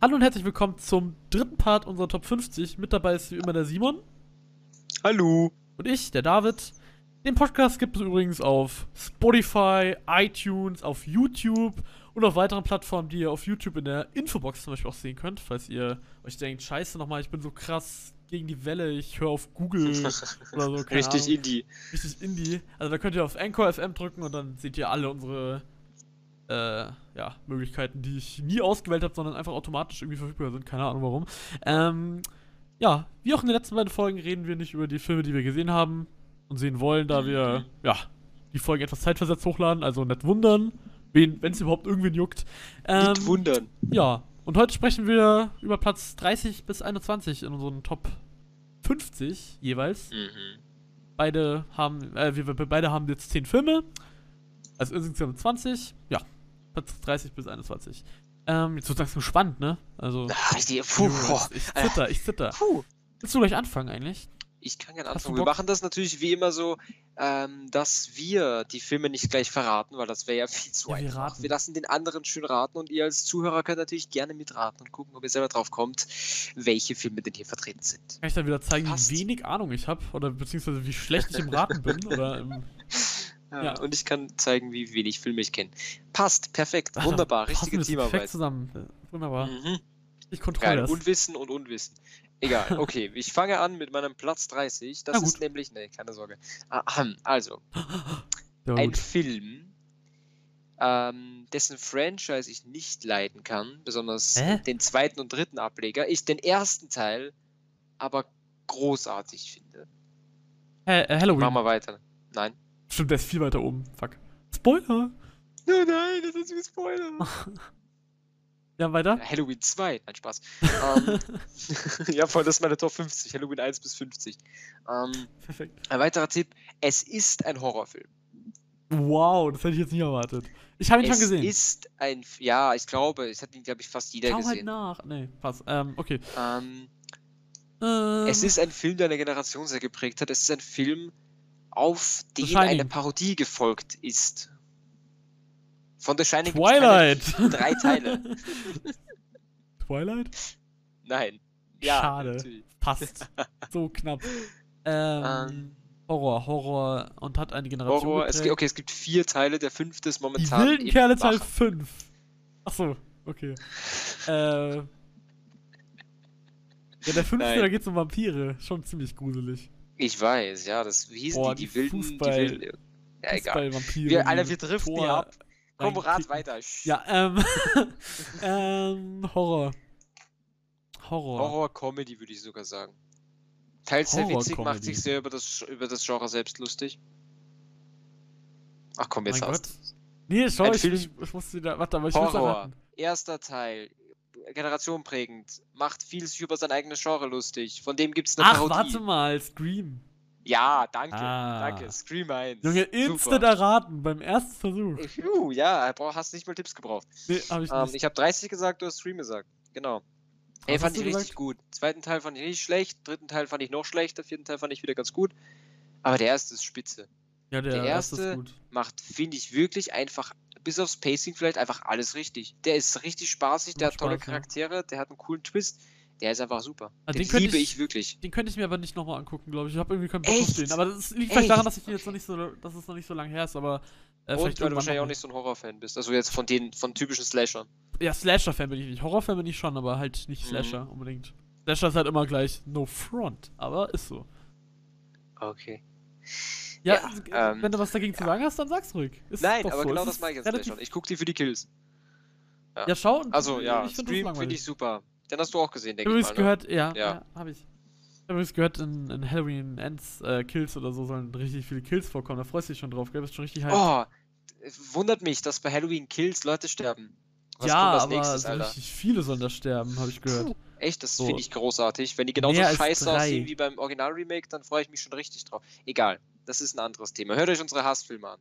Hallo und herzlich willkommen zum dritten Part unserer Top 50. Mit dabei ist wie immer der Simon. Hallo. Und ich, der David. Den Podcast gibt es übrigens auf Spotify, iTunes, auf YouTube und auf weiteren Plattformen, die ihr auf YouTube in der Infobox zum Beispiel auch sehen könnt, falls ihr euch denkt, scheiße nochmal, ich bin so krass gegen die Welle, ich höre auf Google oder so. Richtig Ahnung. Indie. Richtig Indie. Also da könnt ihr auf Anchor FM drücken und dann seht ihr alle unsere äh, ja, Möglichkeiten, die ich nie ausgewählt habe, sondern einfach automatisch irgendwie verfügbar sind. Keine Ahnung warum. Ähm, ja, wie auch in den letzten beiden Folgen reden wir nicht über die Filme, die wir gesehen haben und sehen wollen, da wir, ja, die Folgen etwas zeitversetzt hochladen, also nicht wundern, wenn es überhaupt irgendwen juckt. Ähm, Nicht wundern. ja, und heute sprechen wir über Platz 30 bis 21 in unseren Top 50 jeweils. Mhm. Beide haben, äh, wir, wir beide haben jetzt 10 Filme. Also insgesamt 20. Ja, Platz 30 bis 21. Ähm, jetzt wird langsam spannend, ne? Also. Ich, die- puh, boah. ich zitter, ich zitter. Puh. Willst du gleich anfangen eigentlich? Ich kann gerne anfangen. Wir machen das natürlich wie immer so, ähm, dass wir die Filme nicht gleich verraten, weil das wäre ja viel zu Ja, wir einfach. raten. Wir lassen den anderen schön raten und ihr als Zuhörer könnt natürlich gerne mitraten und gucken, ob ihr selber drauf kommt, welche Filme denn hier vertreten sind. Kann ich dann wieder zeigen, Passt. wie wenig Ahnung ich habe? Oder beziehungsweise wie schlecht ich im Raten bin? Oder im. Ja, Ja. Und ich kann zeigen, wie wenig Filme ich kenne. Passt, perfekt, Alter, wunderbar, richtige wir Perfekt Teamarbeit. zusammen. Wunderbar. Mhm. Ich kontrolliere Geil, das. Unwissen und Unwissen. Egal, okay, ich fange an mit meinem Platz 30. Das ist nämlich, nee, keine Sorge. Ahem, Also, Ja, ein. Film, ähm, dessen Franchise ich nicht leiden kann, besonders Hä? den zweiten und dritten Ableger, ich den ersten Teil aber großartig finde. Hä, äh, Halloween. Machen wir weiter. Nein. Stimmt, der ist viel weiter oben. Fuck. Spoiler! Nein, nein, das ist ein Spoiler. Ja, weiter? Halloween 2, nein, Spaß. ähm, ja, voll, das ist meine Top 50, Halloween 1 bis 50. Ähm, Perfekt. ein weiterer Tipp, es ist ein Horrorfilm. Wow, das hätte ich jetzt nicht erwartet. Ich habe ihn schon Es gesehen. ist ein, ja, ich glaube, es hat ihn, glaube ich, fast jeder Schau halt gesehen. nach. Nee, pass. Ähm, okay. Ähm, Ähm, es ist ein Film, der eine Generation sehr geprägt hat. Es ist ein Film, auf den eine Parodie gefolgt ist. Von The Shining Twilight. drei Teile. Twilight? Nein. Ja, Schade. natürlich. Passt. so knapp. Ähm, Ähm, Horror, Horror und hat eine Generation Horror. Es, gibt- okay, es gibt vier Teile. Der fünfte ist Die momentan. wilden im Kerle Teil Machen. 5. Achso, okay. äh. Ja, der fünfte, Nein. da geht's um Vampire. Schon ziemlich gruselig. Ich weiß, ja, das wie hießen Boah, die, die wilden, Fußball- die wilden. Ja, egal. Wir, Alter, wir driften Tor ab. Komm, rat weiter. Ja, ähm. ähm, Horror. Horror. Horror-Comedy würde ich sogar sagen. Teils sehr witzig, macht sich sehr über das, über das Genre selbst lustig. Ach komm, jetzt mein hast. Nee, schau, ich, ich, ich musste da. Warte, aber ich muss Horror. erraten. Erster Teil. Generation prägend. Macht viel sich über sein eigenes Genre lustig. Von dem gibt's eine Ach, Parodie. warte mal, Scream. Ja, danke. Ah. Danke. Scream 1. Junge, instant erraten beim ersten Versuch. Ich, uh, ja, hast nicht mal Tipps gebraucht. Nee, hab ich Ähm, nicht. ich habe 30 gesagt, du hast Scream gesagt. Genau. Ey, Was fand hast ich richtig gut. Zweiten Teil fand ich nicht schlecht, dritten Teil fand ich noch schlechter, vierten Teil fand ich wieder ganz gut. Aber der erste ist spitze. ja, der, der erste ist erste- gut. Macht, finde ich, wirklich einfach, bis aufs Pacing vielleicht, einfach alles richtig. Der ist richtig spaßig, der hat tolle Spaß, ja. Charaktere, der hat einen coolen Twist. Der ist einfach super. Ah, den den liebe ich- ich wirklich. Den könnte ich mir aber nicht nochmal angucken, glaube ich. Ich habe irgendwie keinen Bock auf Echt? den. Aber das liegt vielleicht daran, Echt? dass ich den jetzt noch nicht so, dass es noch nicht so lange her ist, aber äh, Und vielleicht weil du wahrscheinlich auch nicht so ein Horrorfan bist. Also jetzt von den, von typischen Slashern. Ja, Slasher-Fan bin ich nicht. Horror-Fan bin ich schon, aber halt nicht Mhm. Slasher unbedingt. Slasher ist halt immer gleich No Front, aber ist so. Okay. Ja, Ja, äh, ähm, wenn du was dagegen zu sagen hast, dann sag's ruhig. Ist Nein, aber so. genau das mache ich jetzt Slashern. Ich gucke die für die Kills. Ja, schau. Also ja, ich langweilig. finde ich super. Den hast du auch gesehen, denke ich übrigens mal. Ne? gehört, ja, ja. Ja. habe ich. Ich habe übrigens gehört, in, in Halloween Ends äh, Kills oder so sollen richtig viele Kills vorkommen. Da freust du dich schon drauf, gell? Bist schon richtig hyped. Oh, wundert mich, dass bei Halloween Kills Leute sterben. Was ja, aber nächstes, so richtig viele sollen da sterben, habe ich gehört. Puh, echt, das So. finde ich großartig. Wenn die genauso scheiße aussehen wie beim Original-Remake, dann freue ich mich schon richtig drauf. Egal, das ist ein anderes Thema. Hört euch unsere Hassfilme an.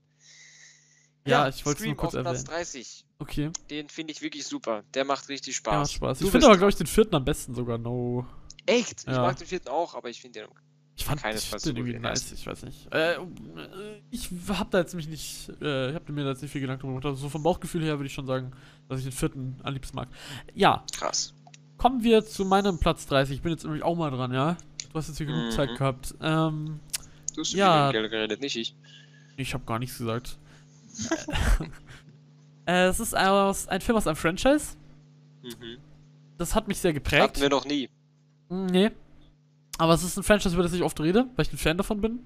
Ja, ich wollte es nur kurz auf Platz erwähnen. 30. Okay, Den finde ich wirklich super. Der macht richtig ja, macht Spaß. Spaß. Du Ich finde aber, glaube ich, den vierten am besten sogar. No. Echt? Ich Ja. mag den vierten auch, aber ich finde den. Ich fand Keinesfalls ich den irgendwie nice, ich weiß nicht. Äh, ich hab da jetzt mich nicht, äh, ich hab mir da jetzt nicht viel Gedanken gemacht. Also so vom Bauchgefühl her würde ich schon sagen, dass ich den vierten am liebsten mag. Ja, Krass. kommen wir zu meinem Platz 30. Ich bin jetzt nämlich auch mal dran, ja? Du hast jetzt hier genug Mhm. Zeit gehabt. Ähm, Du hast Ja. viel geredet, nicht ich. ich habe gar nichts gesagt. äh, es ist aus, ein Film aus einem Franchise. Mhm. Das hat mich sehr geprägt. Hatten wir noch nie. Mm, Nee. Aber es ist ein Franchise, über das ich oft rede, weil ich ein Fan davon bin.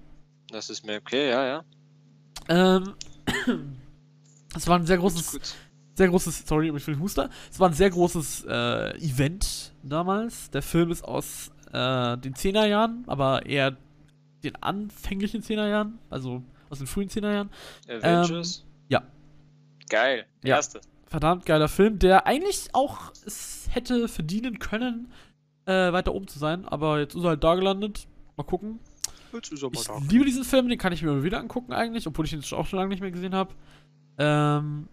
Das ist mir okay, ja, ja. Ähm, es war ein sehr großes, Gut. sehr großes, sorry, ich bin Huster. Es war ein sehr großes äh, Event damals. Der Film ist aus äh, den 10er Jahren, aber eher den anfänglichen 10er Jahren, also aus den frühen 10er Jahren. Avengers? ja. Geil. Ja. Erste. Verdammt geiler Film, der eigentlich auch es hätte verdienen können, äh, weiter oben zu sein, aber jetzt ist er halt da gelandet. Mal gucken. Jetzt ist er mal Ich da. liebe diesen Film, den kann ich mir immer wieder angucken eigentlich, obwohl ich ihn jetzt auch schon lange nicht mehr gesehen habe. Ähm,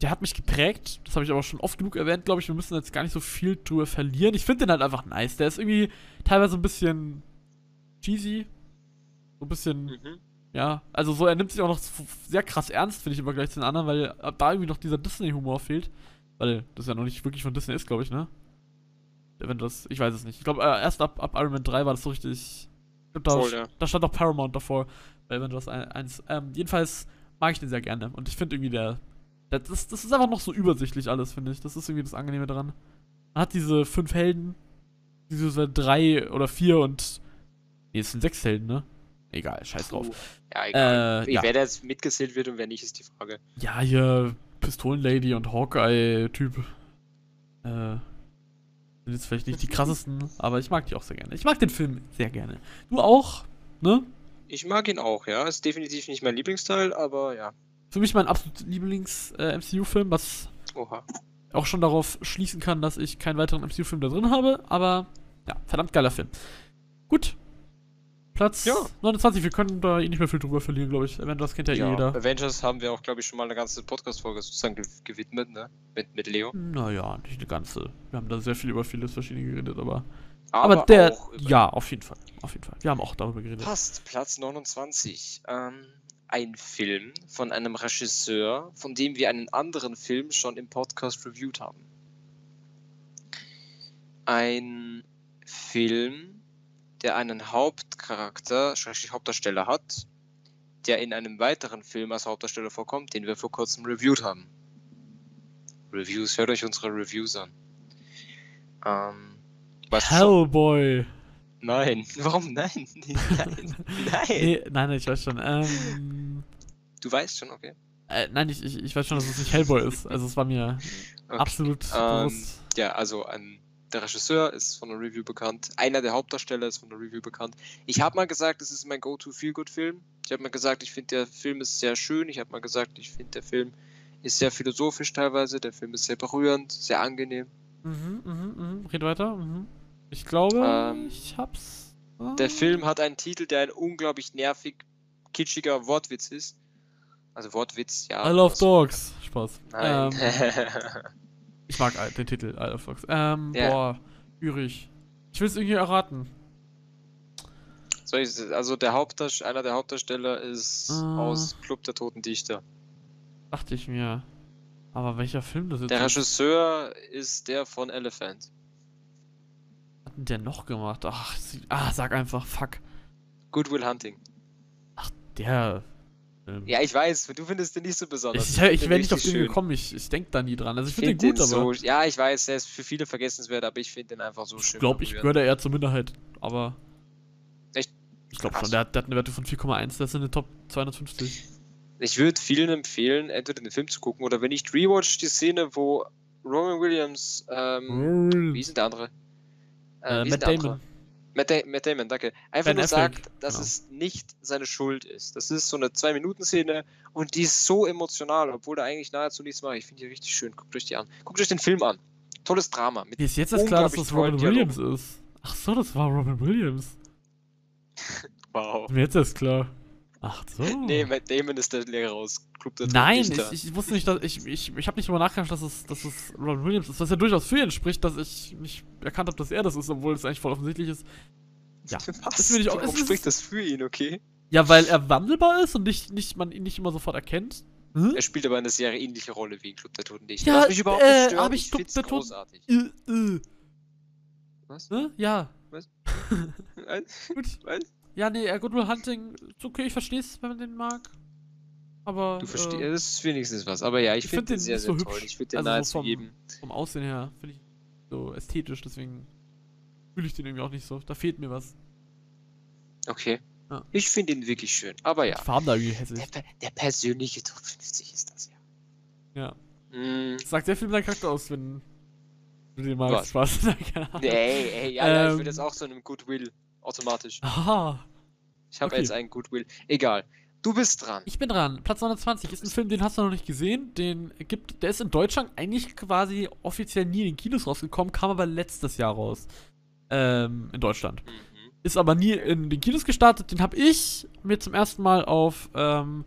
der hat mich geprägt, das habe ich aber schon oft genug erwähnt, glaube ich. Wir müssen jetzt gar nicht so viel drüber verlieren. Ich finde den halt einfach nice. Der ist irgendwie teilweise ein bisschen cheesy. So ein bisschen, Mhm. ja, also so, er nimmt sich auch noch sehr krass ernst, finde ich, im Vergleich zu den anderen, weil da irgendwie noch dieser Disney-Humor fehlt. Weil das ja noch nicht wirklich von Disney ist, glaube ich, ne? Wenn das, ich weiß es nicht. Ich glaube, äh, erst ab, ab Iron Man 3 war das so richtig. Ich glaub, da, Voll, ja. da stand auch Paramount davor, bei Avengers 1. Ähm, jedenfalls mag ich den sehr gerne. Und ich finde irgendwie der. der das, das ist einfach noch so übersichtlich alles, finde ich. Das ist irgendwie das Angenehme daran. Man hat diese fünf Helden, diese drei oder vier und. Nee, es sind sechs Helden, ne? Egal, scheiß drauf. Ja, egal. Äh, ja. Wer da jetzt mitgezählt wird und wer nicht, ist die Frage. Ja, hier Pistolenlady und Hawkeye-Typ. Äh. Sind jetzt vielleicht nicht die krassesten, aber ich mag die auch sehr gerne. Ich mag den Film sehr gerne. Du auch, ne? Ich mag ihn auch, ja. Ist definitiv nicht mein Lieblingsteil, aber ja. Für mich mein absolut Lieblings-MCU-Film, was Oha. auch schon darauf schließen kann, dass ich keinen weiteren MCU-Film da drin habe, aber ja, verdammt geiler Film. Gut. Platz Ja. 29, wir können da eh nicht mehr viel drüber verlieren, glaube ich. Avengers kennt ja, eh jeder. Avengers haben wir auch, glaube ich, schon mal eine ganze Podcast-Folge sozusagen ge gewidmet, ne? Mit, mit Leo. Naja, nicht eine ganze. Wir haben da sehr viel über vieles verschiedene geredet, aber. Aber, Aber, der. Ja, auf jeden Fall. Auf jeden Fall. Wir haben auch darüber geredet. Passt, Platz 29. Ähm, ein Film von einem Regisseur, von dem wir einen anderen Film schon im Podcast reviewed haben. Ein Film, der einen Hauptcharakter, Hauptdarsteller hat, der in einem weiteren Film als Hauptdarsteller vorkommt, den wir vor kurzem reviewed haben. Reviews, hört euch unsere Reviews an. Ähm? Hellboy. Nein, warum nein? Nein, nein. Nee, nein, nein, ich weiß schon. Ähm. Du weißt schon, okay. Äh, nein, ich, ich, ich weiß schon, dass es nicht Hellboy ist. Also es war mir okay. absolut Ähm, bewusst. Ja, also ein, der Regisseur ist von der Review bekannt. Einer der Hauptdarsteller ist von der Review bekannt. Ich habe mal gesagt, es ist mein Go-To-Feel-Good-Film. Ich habe mal gesagt, ich finde, der Film ist sehr schön. Ich habe mal gesagt, ich finde, der Film ist sehr philosophisch teilweise. Der Film ist sehr berührend, sehr angenehm. Mhm, mhm, mhm. Red weiter. Mhm. Ich glaube, Ähm, ich hab's. Ah. Der Film hat einen Titel, der ein unglaublich nervig, kitschiger Wortwitz ist. Also Wortwitz, ja. I love was- Dogs. Spaß. Nein. Ähm, ich mag den Titel I love Dogs. Ähm, Ja. boah, schwierig. Ich will es irgendwie erraten. Ich, also der Hauptdarsteller, einer der Hauptdarsteller ist Ah. aus Club der Toten Dichter. Dachte ich mir. Aber welcher Film das jetzt Der ist? Regisseur ist der von Elephant. Was hat denn der noch gemacht? Ach, sie, ah, sag einfach, fuck. Good Will Hunting. Der. Film. Ja, ich weiß, du findest den nicht so besonders. ich ich, find ich den wäre nicht auf den schön. gekommen, ich, ich denke da nie dran. Also ich Ich finde finde den gut, aber so, ja, ich weiß, der ist für viele vergessenswert, aber ich finde den einfach so schön. ich glaube, ich gehöre da eher zur Minderheit. Aber. Echt? Ich glaube schon, der hat, der hat eine Werte von 4,1, das ist in der Top 250. Ich würde vielen empfehlen, entweder den Film zu gucken oder wenn nicht Rewatch die Szene, wo Roman Williams, ähm, wie ist denn der andere? Äh, ist Matt der andere? Matt, da Matt Damon, danke. Einfach Ben nur Affleck, sagt, dass genau. es nicht seine Schuld ist. Das ist so eine Zwei-Minuten-Szene und die ist so emotional, obwohl er eigentlich nahezu nichts macht. Ich finde die richtig schön. Guckt euch die an. Guckt euch den Film an. Tolles Drama. Mir ist jetzt erst klar, dass das Robin Williams ist. Ach so, das war Robin Williams. wow. Mir jetzt erst klar. Ach so. Nee, Matt Damon ist der Lehrer aus Club der Nein, ich, ich wusste nicht, dass ich ich, ich habe nicht drüber nachgedacht, dass es, dass es Robin Williams ist, was ja durchaus für ihn spricht, dass ich nicht erkannt habe, dass er das ist, obwohl es eigentlich voll offensichtlich ist. Ja. Was? Ist mir nicht- Warum spricht das für ihn, okay? Ja, weil er wandelbar ist und nicht, nicht, man ihn nicht immer sofort erkennt. Hm? Er spielt aber eine sehr ähnliche Rolle wie in Club der Toten Dichter. Ja, Was mich überhaupt äh, nicht stört, hab ich ich Club der Toten- großartig. Äh, äh. Was? Ja. Was? Gut. Was? Ja, nee, äh, Good Will Hunting, okay, ich verstehe es, wenn man den mag. Aber. Du verstehst, Äh, das ist wenigstens was. Aber ja, ich, ich finde find den sehr, sehr so toll. hübsch. Ich würde den Also so nahezu vom- jedem. vom Aussehen her finde ich so ästhetisch, deswegen fühle ich den irgendwie auch nicht so. Da fehlt mir was. Okay. Ja. Ich finde ihn wirklich schön. Aber ja. Farben da irgendwie Der, hässlich. per- der persönliche Top 50 ist das ja. Ja. Mm, Das sagt sehr viel über deinen Charakter aus, wenn du den magst. Was? Spaß. Nee, ey, ja, ja, ich Ähm. würde jetzt auch so einem Goodwill automatisch. Aha. Ich habe okay. jetzt einen Goodwill. Egal. Du bist dran. Ich bin dran. Platz 29 ist ein Film, den hast du noch nicht gesehen. Den gibt, der ist in Deutschland eigentlich quasi offiziell nie in den Kinos rausgekommen, kam aber letztes Jahr raus. Ähm, in Deutschland. Mhm. Ist aber nie in den Kinos gestartet. Den habe ich mir zum ersten Mal auf ähm,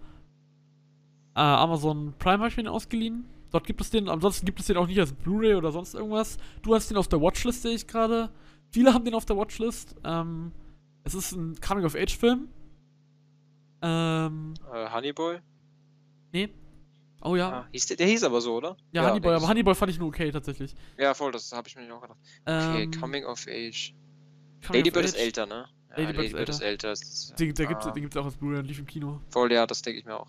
äh, Amazon Prime hab ich mir den ausgeliehen. Dort gibt es den, ansonsten gibt es den auch nicht als Blu-ray oder sonst irgendwas. Du hast den auf der Watchlist, sehe ich gerade. Viele haben den auf der Watchlist. Ähm, es ist ein Coming-of-Age-Film. Ähm, Äh, Honeyboy? nee. Oh ja. Ah, hieß der, der hieß aber so, oder? Ja, Honeyboy, der aber Honeyboy fand ich nur okay, tatsächlich. Ja, voll, das habe ich mir nicht auch gedacht. Okay, Ähm, Coming of Age. Coming Lady of Bird ist Age. älter, ne? Ja, Lady Bird ist älter. ist- Den, der gibt's, ah, den gibt's auch als Blu-ray und lief im Kino. Voll, ja, das denke ich mir auch.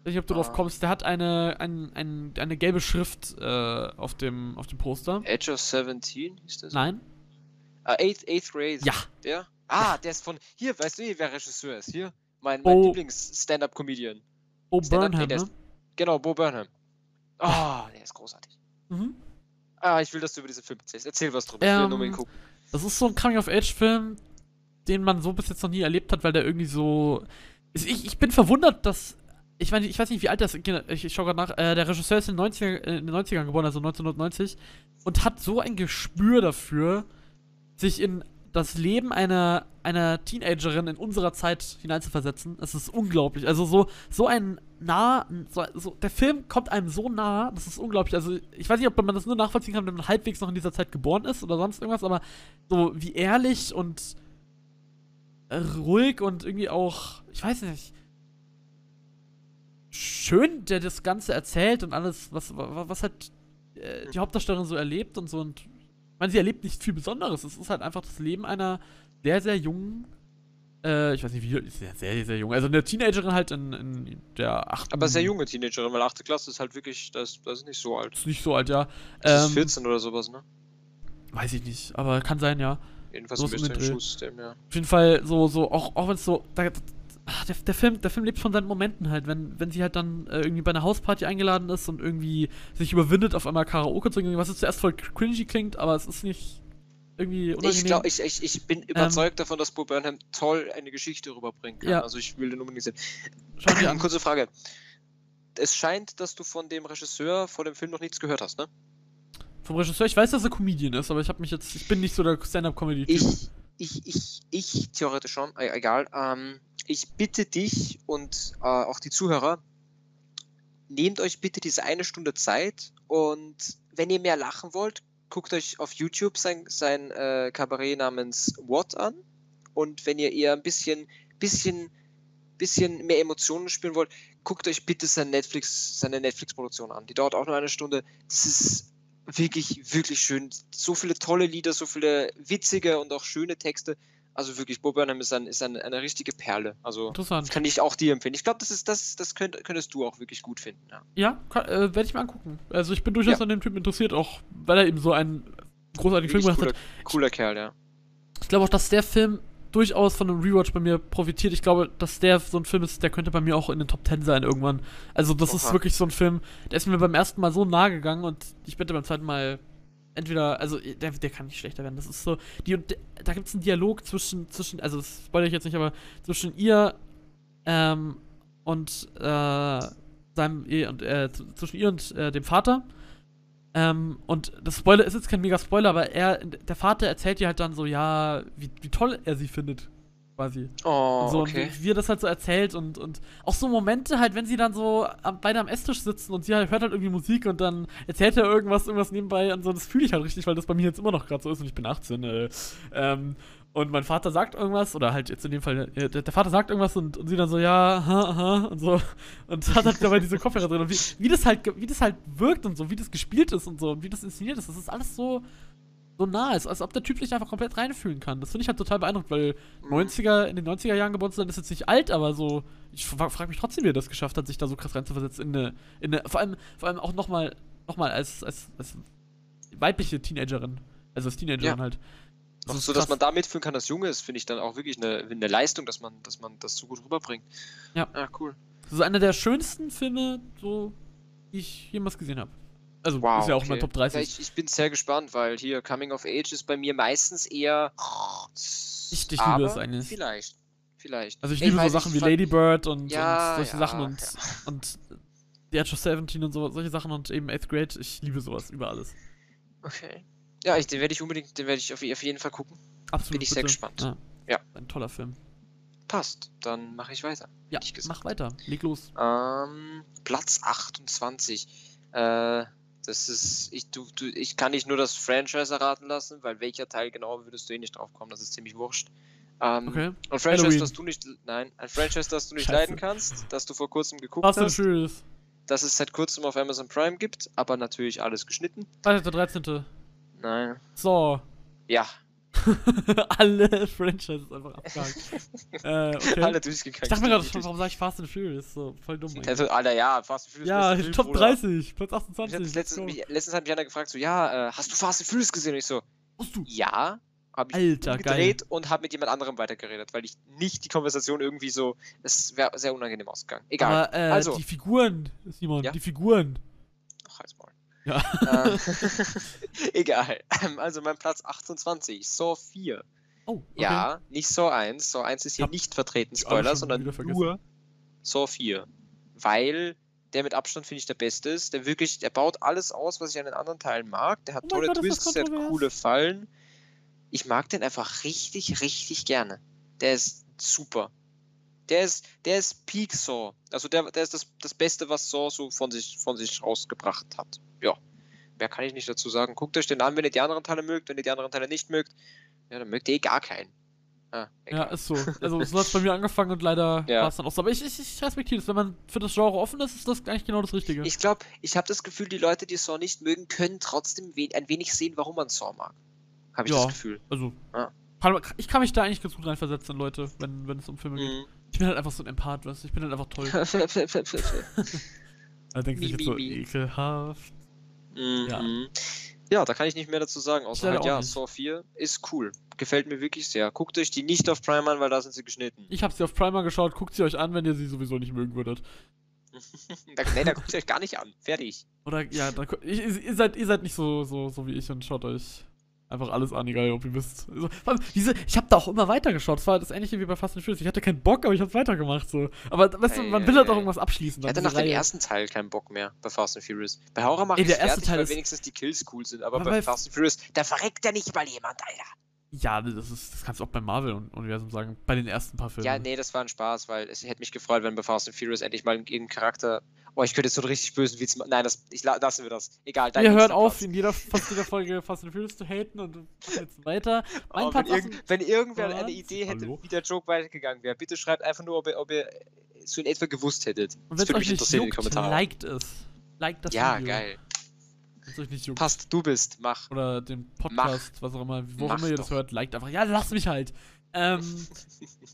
Ich weiß nicht, ob du drauf Ah. kommst. Der hat eine, ein, ein, eine gelbe Schrift äh, auf, dem, auf dem Poster. Edge of 17 hieß das? Nein? Ah, Eighth, Eighth Grade. Ja. Der? Ah, der ist von. Hier, weißt du, wer Regisseur ist? Hier. Mein, mein Oh. Lieblings-Stand-Up-Comedian. Oh, Stand-up- Burnham, nee, der ne? ist- Genau, Bo Burnham. Ah, der ist großartig. Mhm. Ah, ich will, dass du über diesen Film erzählst. Erzähl was drüber. ich will Ähm, nur mal gucken. Das ist so ein Coming-of-Age-Film, den man so bis jetzt noch nie erlebt hat, weil der irgendwie so. Ist- Ich, ich bin verwundert, dass. Ich meine, ich weiß nicht, wie alt das ist. Ich, ich schau gerade nach. Äh, der Regisseur ist in den, 90er, äh, in den 90ern geboren, also 1990. Und hat so ein Gespür dafür, sich in das Leben einer, einer Teenagerin in unserer Zeit hineinzuversetzen. Es ist unglaublich. Also so, so ein nah, so, so, der Film kommt einem so nah, das ist unglaublich. Also ich weiß nicht, ob man das nur nachvollziehen kann, wenn man halbwegs noch in dieser Zeit geboren ist oder sonst irgendwas, aber so wie ehrlich und ruhig und irgendwie auch, ich weiß nicht, schön, der das Ganze erzählt und alles, was, was, was halt äh, die Hauptdarstellerin so erlebt und so und ich meine, sie erlebt nicht viel Besonderes. Es ist halt einfach das Leben einer sehr, sehr jungen, äh, ich weiß nicht, wie, ist sehr, sehr, sehr jung. Also eine Teenagerin halt in, in der achten. Aber sehr junge Teenagerin, weil 8. Klasse ist halt wirklich, das, das ist nicht so alt. Ist nicht so alt, ja. Das Ähm, ist 14 oder sowas, ne? Weiß ich nicht, aber kann sein, ja. Jedenfalls so ein bisschen. Schulsystem, ja. Auf jeden Fall so, so, auch, auch wenn es so. Da, ach, der, der, Film, der Film lebt von seinen Momenten halt, wenn, wenn sie halt dann äh, irgendwie bei einer Hausparty eingeladen ist und irgendwie sich überwindet, auf einmal Karaoke zu singen, was jetzt zuerst voll cringy klingt, aber es ist nicht irgendwie unangenehm. Ich glaube, ich, ich, ich bin überzeugt davon, dass Bo Burnham toll eine Geschichte rüberbringen kann. Ähm, Ja. Also ich will den unbedingt sehen. Schau dir an. Kurze Frage. Es scheint, dass du von dem Regisseur vor dem Film noch nichts gehört hast, ne? Vom Regisseur, ich weiß, dass er Comedian ist, aber ich habe mich jetzt, ich bin nicht so der Stand-Up-Comedy-Typ. Ich, ich, ich, ich, theoretisch schon, äh, egal. Ähm, ich bitte dich und äh, auch die Zuhörer, nehmt euch bitte diese eine Stunde Zeit und wenn ihr mehr lachen wollt, guckt euch auf YouTube sein, sein äh, Kabarett namens What an. Und wenn ihr eher ein bisschen, bisschen, bisschen mehr Emotionen spüren wollt, guckt euch bitte sein Netflix, seine Netflix-Produktion an. Die dauert auch nur eine Stunde. Das ist wirklich, wirklich schön. So viele tolle Lieder, so viele witzige und auch schöne Texte. Also wirklich, Bob Burnham ist, ein, ist ein, eine richtige Perle. Also Interessant. kann ich auch dir empfehlen. Ich glaube, das ist das, das könnt, könntest du auch wirklich gut finden. Ja. Ja, äh, werde ich mir angucken. Also ich bin durchaus Ja. an dem Typen interessiert, auch weil er eben so einen großartigen Film gemacht cooler, hat. cooler Kerl, ja. Ich glaube auch, dass der Film durchaus von einem Rewatch bei mir profitiert. Ich glaube, dass der so ein Film ist, der könnte bei mir auch in den Top 10 sein irgendwann. Also das ist Oha. wirklich so ein Film, der ist mir beim ersten Mal so nahe gegangen und ich bitte beim zweiten Mal entweder, also der, der kann nicht schlechter werden. Das ist so, die, da gibt es einen Dialog zwischen, zwischen, also das spoilere ich jetzt nicht, aber zwischen ihr ähm, und äh, seinem, eh- und, äh, zwischen ihr und äh, dem Vater. Ähm, und das Spoiler ist jetzt kein mega Spoiler, aber er, der Vater erzählt ihr halt dann so, ja, wie, wie toll er sie findet, quasi. Oh, so, okay. und wie, wie er das halt so erzählt und, und auch so Momente halt, wenn sie dann so am, beide am Esstisch sitzen und sie halt, hört halt irgendwie Musik und dann erzählt er irgendwas, irgendwas nebenbei und so, das fühle ich halt richtig, weil das bei mir jetzt immer noch gerade so ist und ich bin 18. Äh, ähm, und mein Vater sagt irgendwas, oder halt jetzt in dem Fall, äh, der, der Vater sagt irgendwas und, und sie dann so, ja, aha, aha, und so. Und hat halt dabei diese Kopfhörer drin. Und wie, wie das halt, wie das halt wirkt und so, wie das gespielt ist und so, und wie das inszeniert ist, das ist alles so, so nah ist, als ob der Typ sich einfach komplett reinfühlen kann. Das finde ich halt total beeindruckend, weil Mhm. 90er, in den 90er Jahren geboren zu sein, ist jetzt nicht alt, aber so, ich frage mich trotzdem, wie er das geschafft hat, sich da so krass reinzuversetzen in eine, in eine vor allem, vor allem auch nochmal, nochmal als, als, als weibliche Teenagerin. Also als Teenagerin Ja. halt. Ist so, dass man da mitfühlen kann, dass Junge ist, finde ich dann auch wirklich eine, eine Leistung, dass man, dass man das so gut rüberbringt. Ja. Ja, cool. Das ist einer der schönsten Filme, so, die ich jemals gesehen habe. Also, Wow. ist ja auch okay. mein Top 30. Ja, ich, ich bin sehr gespannt, weil hier Coming of Age ist bei mir meistens eher. Ich- ich liebe es eigentlich. Vielleicht. Vielleicht. Also ich Ey, liebe so Sachen wie Lady Bird und, Ja, und solche ja, Sachen und, und The Edge of 17 und so, solche Sachen und eben 8th Grade. Ich liebe sowas über alles. Okay. Ja, ich, den werde ich unbedingt, den werde ich auf, auf jeden Fall gucken. Absolut. Bin ich sehr bitte. gespannt. Ja. Ein toller Film. Passt. Dann mache ich weiter. Ja, ich mach weiter. Leg los. Ähm, Platz 28. Äh, das ist. Ich, du, du, ich kann nicht nur das Franchise erraten lassen, weil welcher Teil genau würdest du eh nicht drauf kommen, das ist ziemlich wurscht. Ähm, Okay. Ein Franchise, Halloween. das du nicht. Nein, ein Franchise, das du nicht Scheiße. leiden kannst, das du vor kurzem geguckt Fast hast, Furious. das es seit kurzem auf Amazon Prime gibt, aber natürlich alles geschnitten. Freitag der 13. Nein. So. Ja, Alle Franchises einfach abgehakt. äh, okay. alle durchgegangen. ich dachte mir gerade schon, warum sag ich Fast and Furious? So, voll dumm. Also, Alter, ja, Fast and Furious. Ja, Film, Top Bruder. 30, Platz Ich hab 28. das letztens, mich, letztens hat mich einer gefragt, so, ja, äh, hast du Fast and Furious gesehen? Und ich so, Musst du. ja, habe ich Alter, gedreht und habe mit jemand anderem weitergeredet, weil ich nicht die Konversation irgendwie so, es wäre sehr unangenehm ausgegangen. Egal. Aber äh, also, die Figuren, Simon, Ja? die Figuren. Ach, halt's Maul. Ja. Ähm, Egal. Ähm, Also mein Platz 28, Saw 4. Oh, okay. Ja, nicht Saw 1. Saw 1 ist hier Hab nicht vertreten, Spoiler, sondern nur Saw 4. Weil der mit Abstand, finde ich, der beste ist. Der wirklich, der baut alles aus, was ich an den anderen Teilen mag. Der hat Oh tolle Gott, Twists, der hat coole Fallen. Ich mag den einfach richtig, richtig gerne. Der ist super. Der ist, der ist Peak Saw. Also der, der ist das, das Beste, was Saw so von sich, von sich rausgebracht hat. Ja. Mehr kann ich nicht dazu sagen. Guckt euch den an, wenn ihr die anderen Teile mögt. Wenn ihr die anderen Teile nicht mögt, ja, dann mögt ihr eh gar keinen. Ah, Ja, ist so. Also so hat es bei mir angefangen und leider Ja. war es dann auch so. Aber ich, ich, ich respektiere das. Wenn man für das Genre offen ist, ist das eigentlich genau das Richtige. Ich glaube, ich habe das Gefühl, die Leute, die Saw nicht mögen, können trotzdem we ein wenig sehen, warum man Saw mag. Habe ich Ja. das Gefühl. also, kann, ich kann mich da eigentlich ganz gut reinversetzen in Leute, wenn, wenn es um Filme geht. Ich bin halt einfach so ein Empath, du? Ich bin halt einfach toll. Da denkt sich jetzt so, ekelhaft. Ja. Mhm. Ja, da kann ich nicht mehr dazu sagen, außer halt, ja, nicht. Saw 4 ist cool. Gefällt mir wirklich sehr. Guckt euch die nicht auf Prime an, weil da sind sie geschnitten. Ich habe sie auf Primer geschaut, guckt sie euch an, wenn ihr sie sowieso nicht mögen würdet. da, nee, da guckt ihr euch gar nicht an. Fertig. Oder ja, da, ich, ihr, seid, ihr seid nicht so, so, so wie ich und schaut euch einfach alles an, egal ob ihr wisst. Allem, diese, ich habe da auch immer weitergeschaut. Das war das ähnliche wie bei Fast and Furious. Ich hatte keinen Bock, aber ich habe weitergemacht so. Aber weißt du, man will halt auch irgendwas abschließen. Ich hatte nach dem Reihe. ersten Teil keinen Bock mehr bei Fast and Furious. Bei Horror mache ich fertig, Teil weil ist- wenigstens die Kills cool sind, aber Aber bei Fast and Furious, da verreckt ja nicht mal jemand, Alter. Ja, das, ist, das kannst du auch beim Marvel-Universum sagen. Bei den ersten paar Filmen. Ja, nee, das war ein Spaß, weil es hätte mich gefreut, wenn bei Fast and Furious endlich mal irgendein Charakter. Oh, ich könnte jetzt so einen richtig bösen Witz machen. Nein, das, ich, la- lassen wir das. Egal, dein Wir hören auf, in jeder, fast jeder Folge Fast and Furious zu haten und jetzt weiter. Mein Oh, wenn, Platz irgend, wenn irgendwer eine? Idee hätte, Hallo? wie der Joke weitergegangen wäre, bitte schreibt einfach nur, ob ihr, ob ihr so in etwa gewusst hättet. Und Das würde euch mich nicht interessieren in den juckt, Kommentaren. liked es. Liked das ja, Video. geil. Nicht juckt. Passt, du bist, mach. Oder den Podcast, was auch immer, wo auch Mach immer ihr das hört, liked einfach. Ja, lass mich halt. Ähm,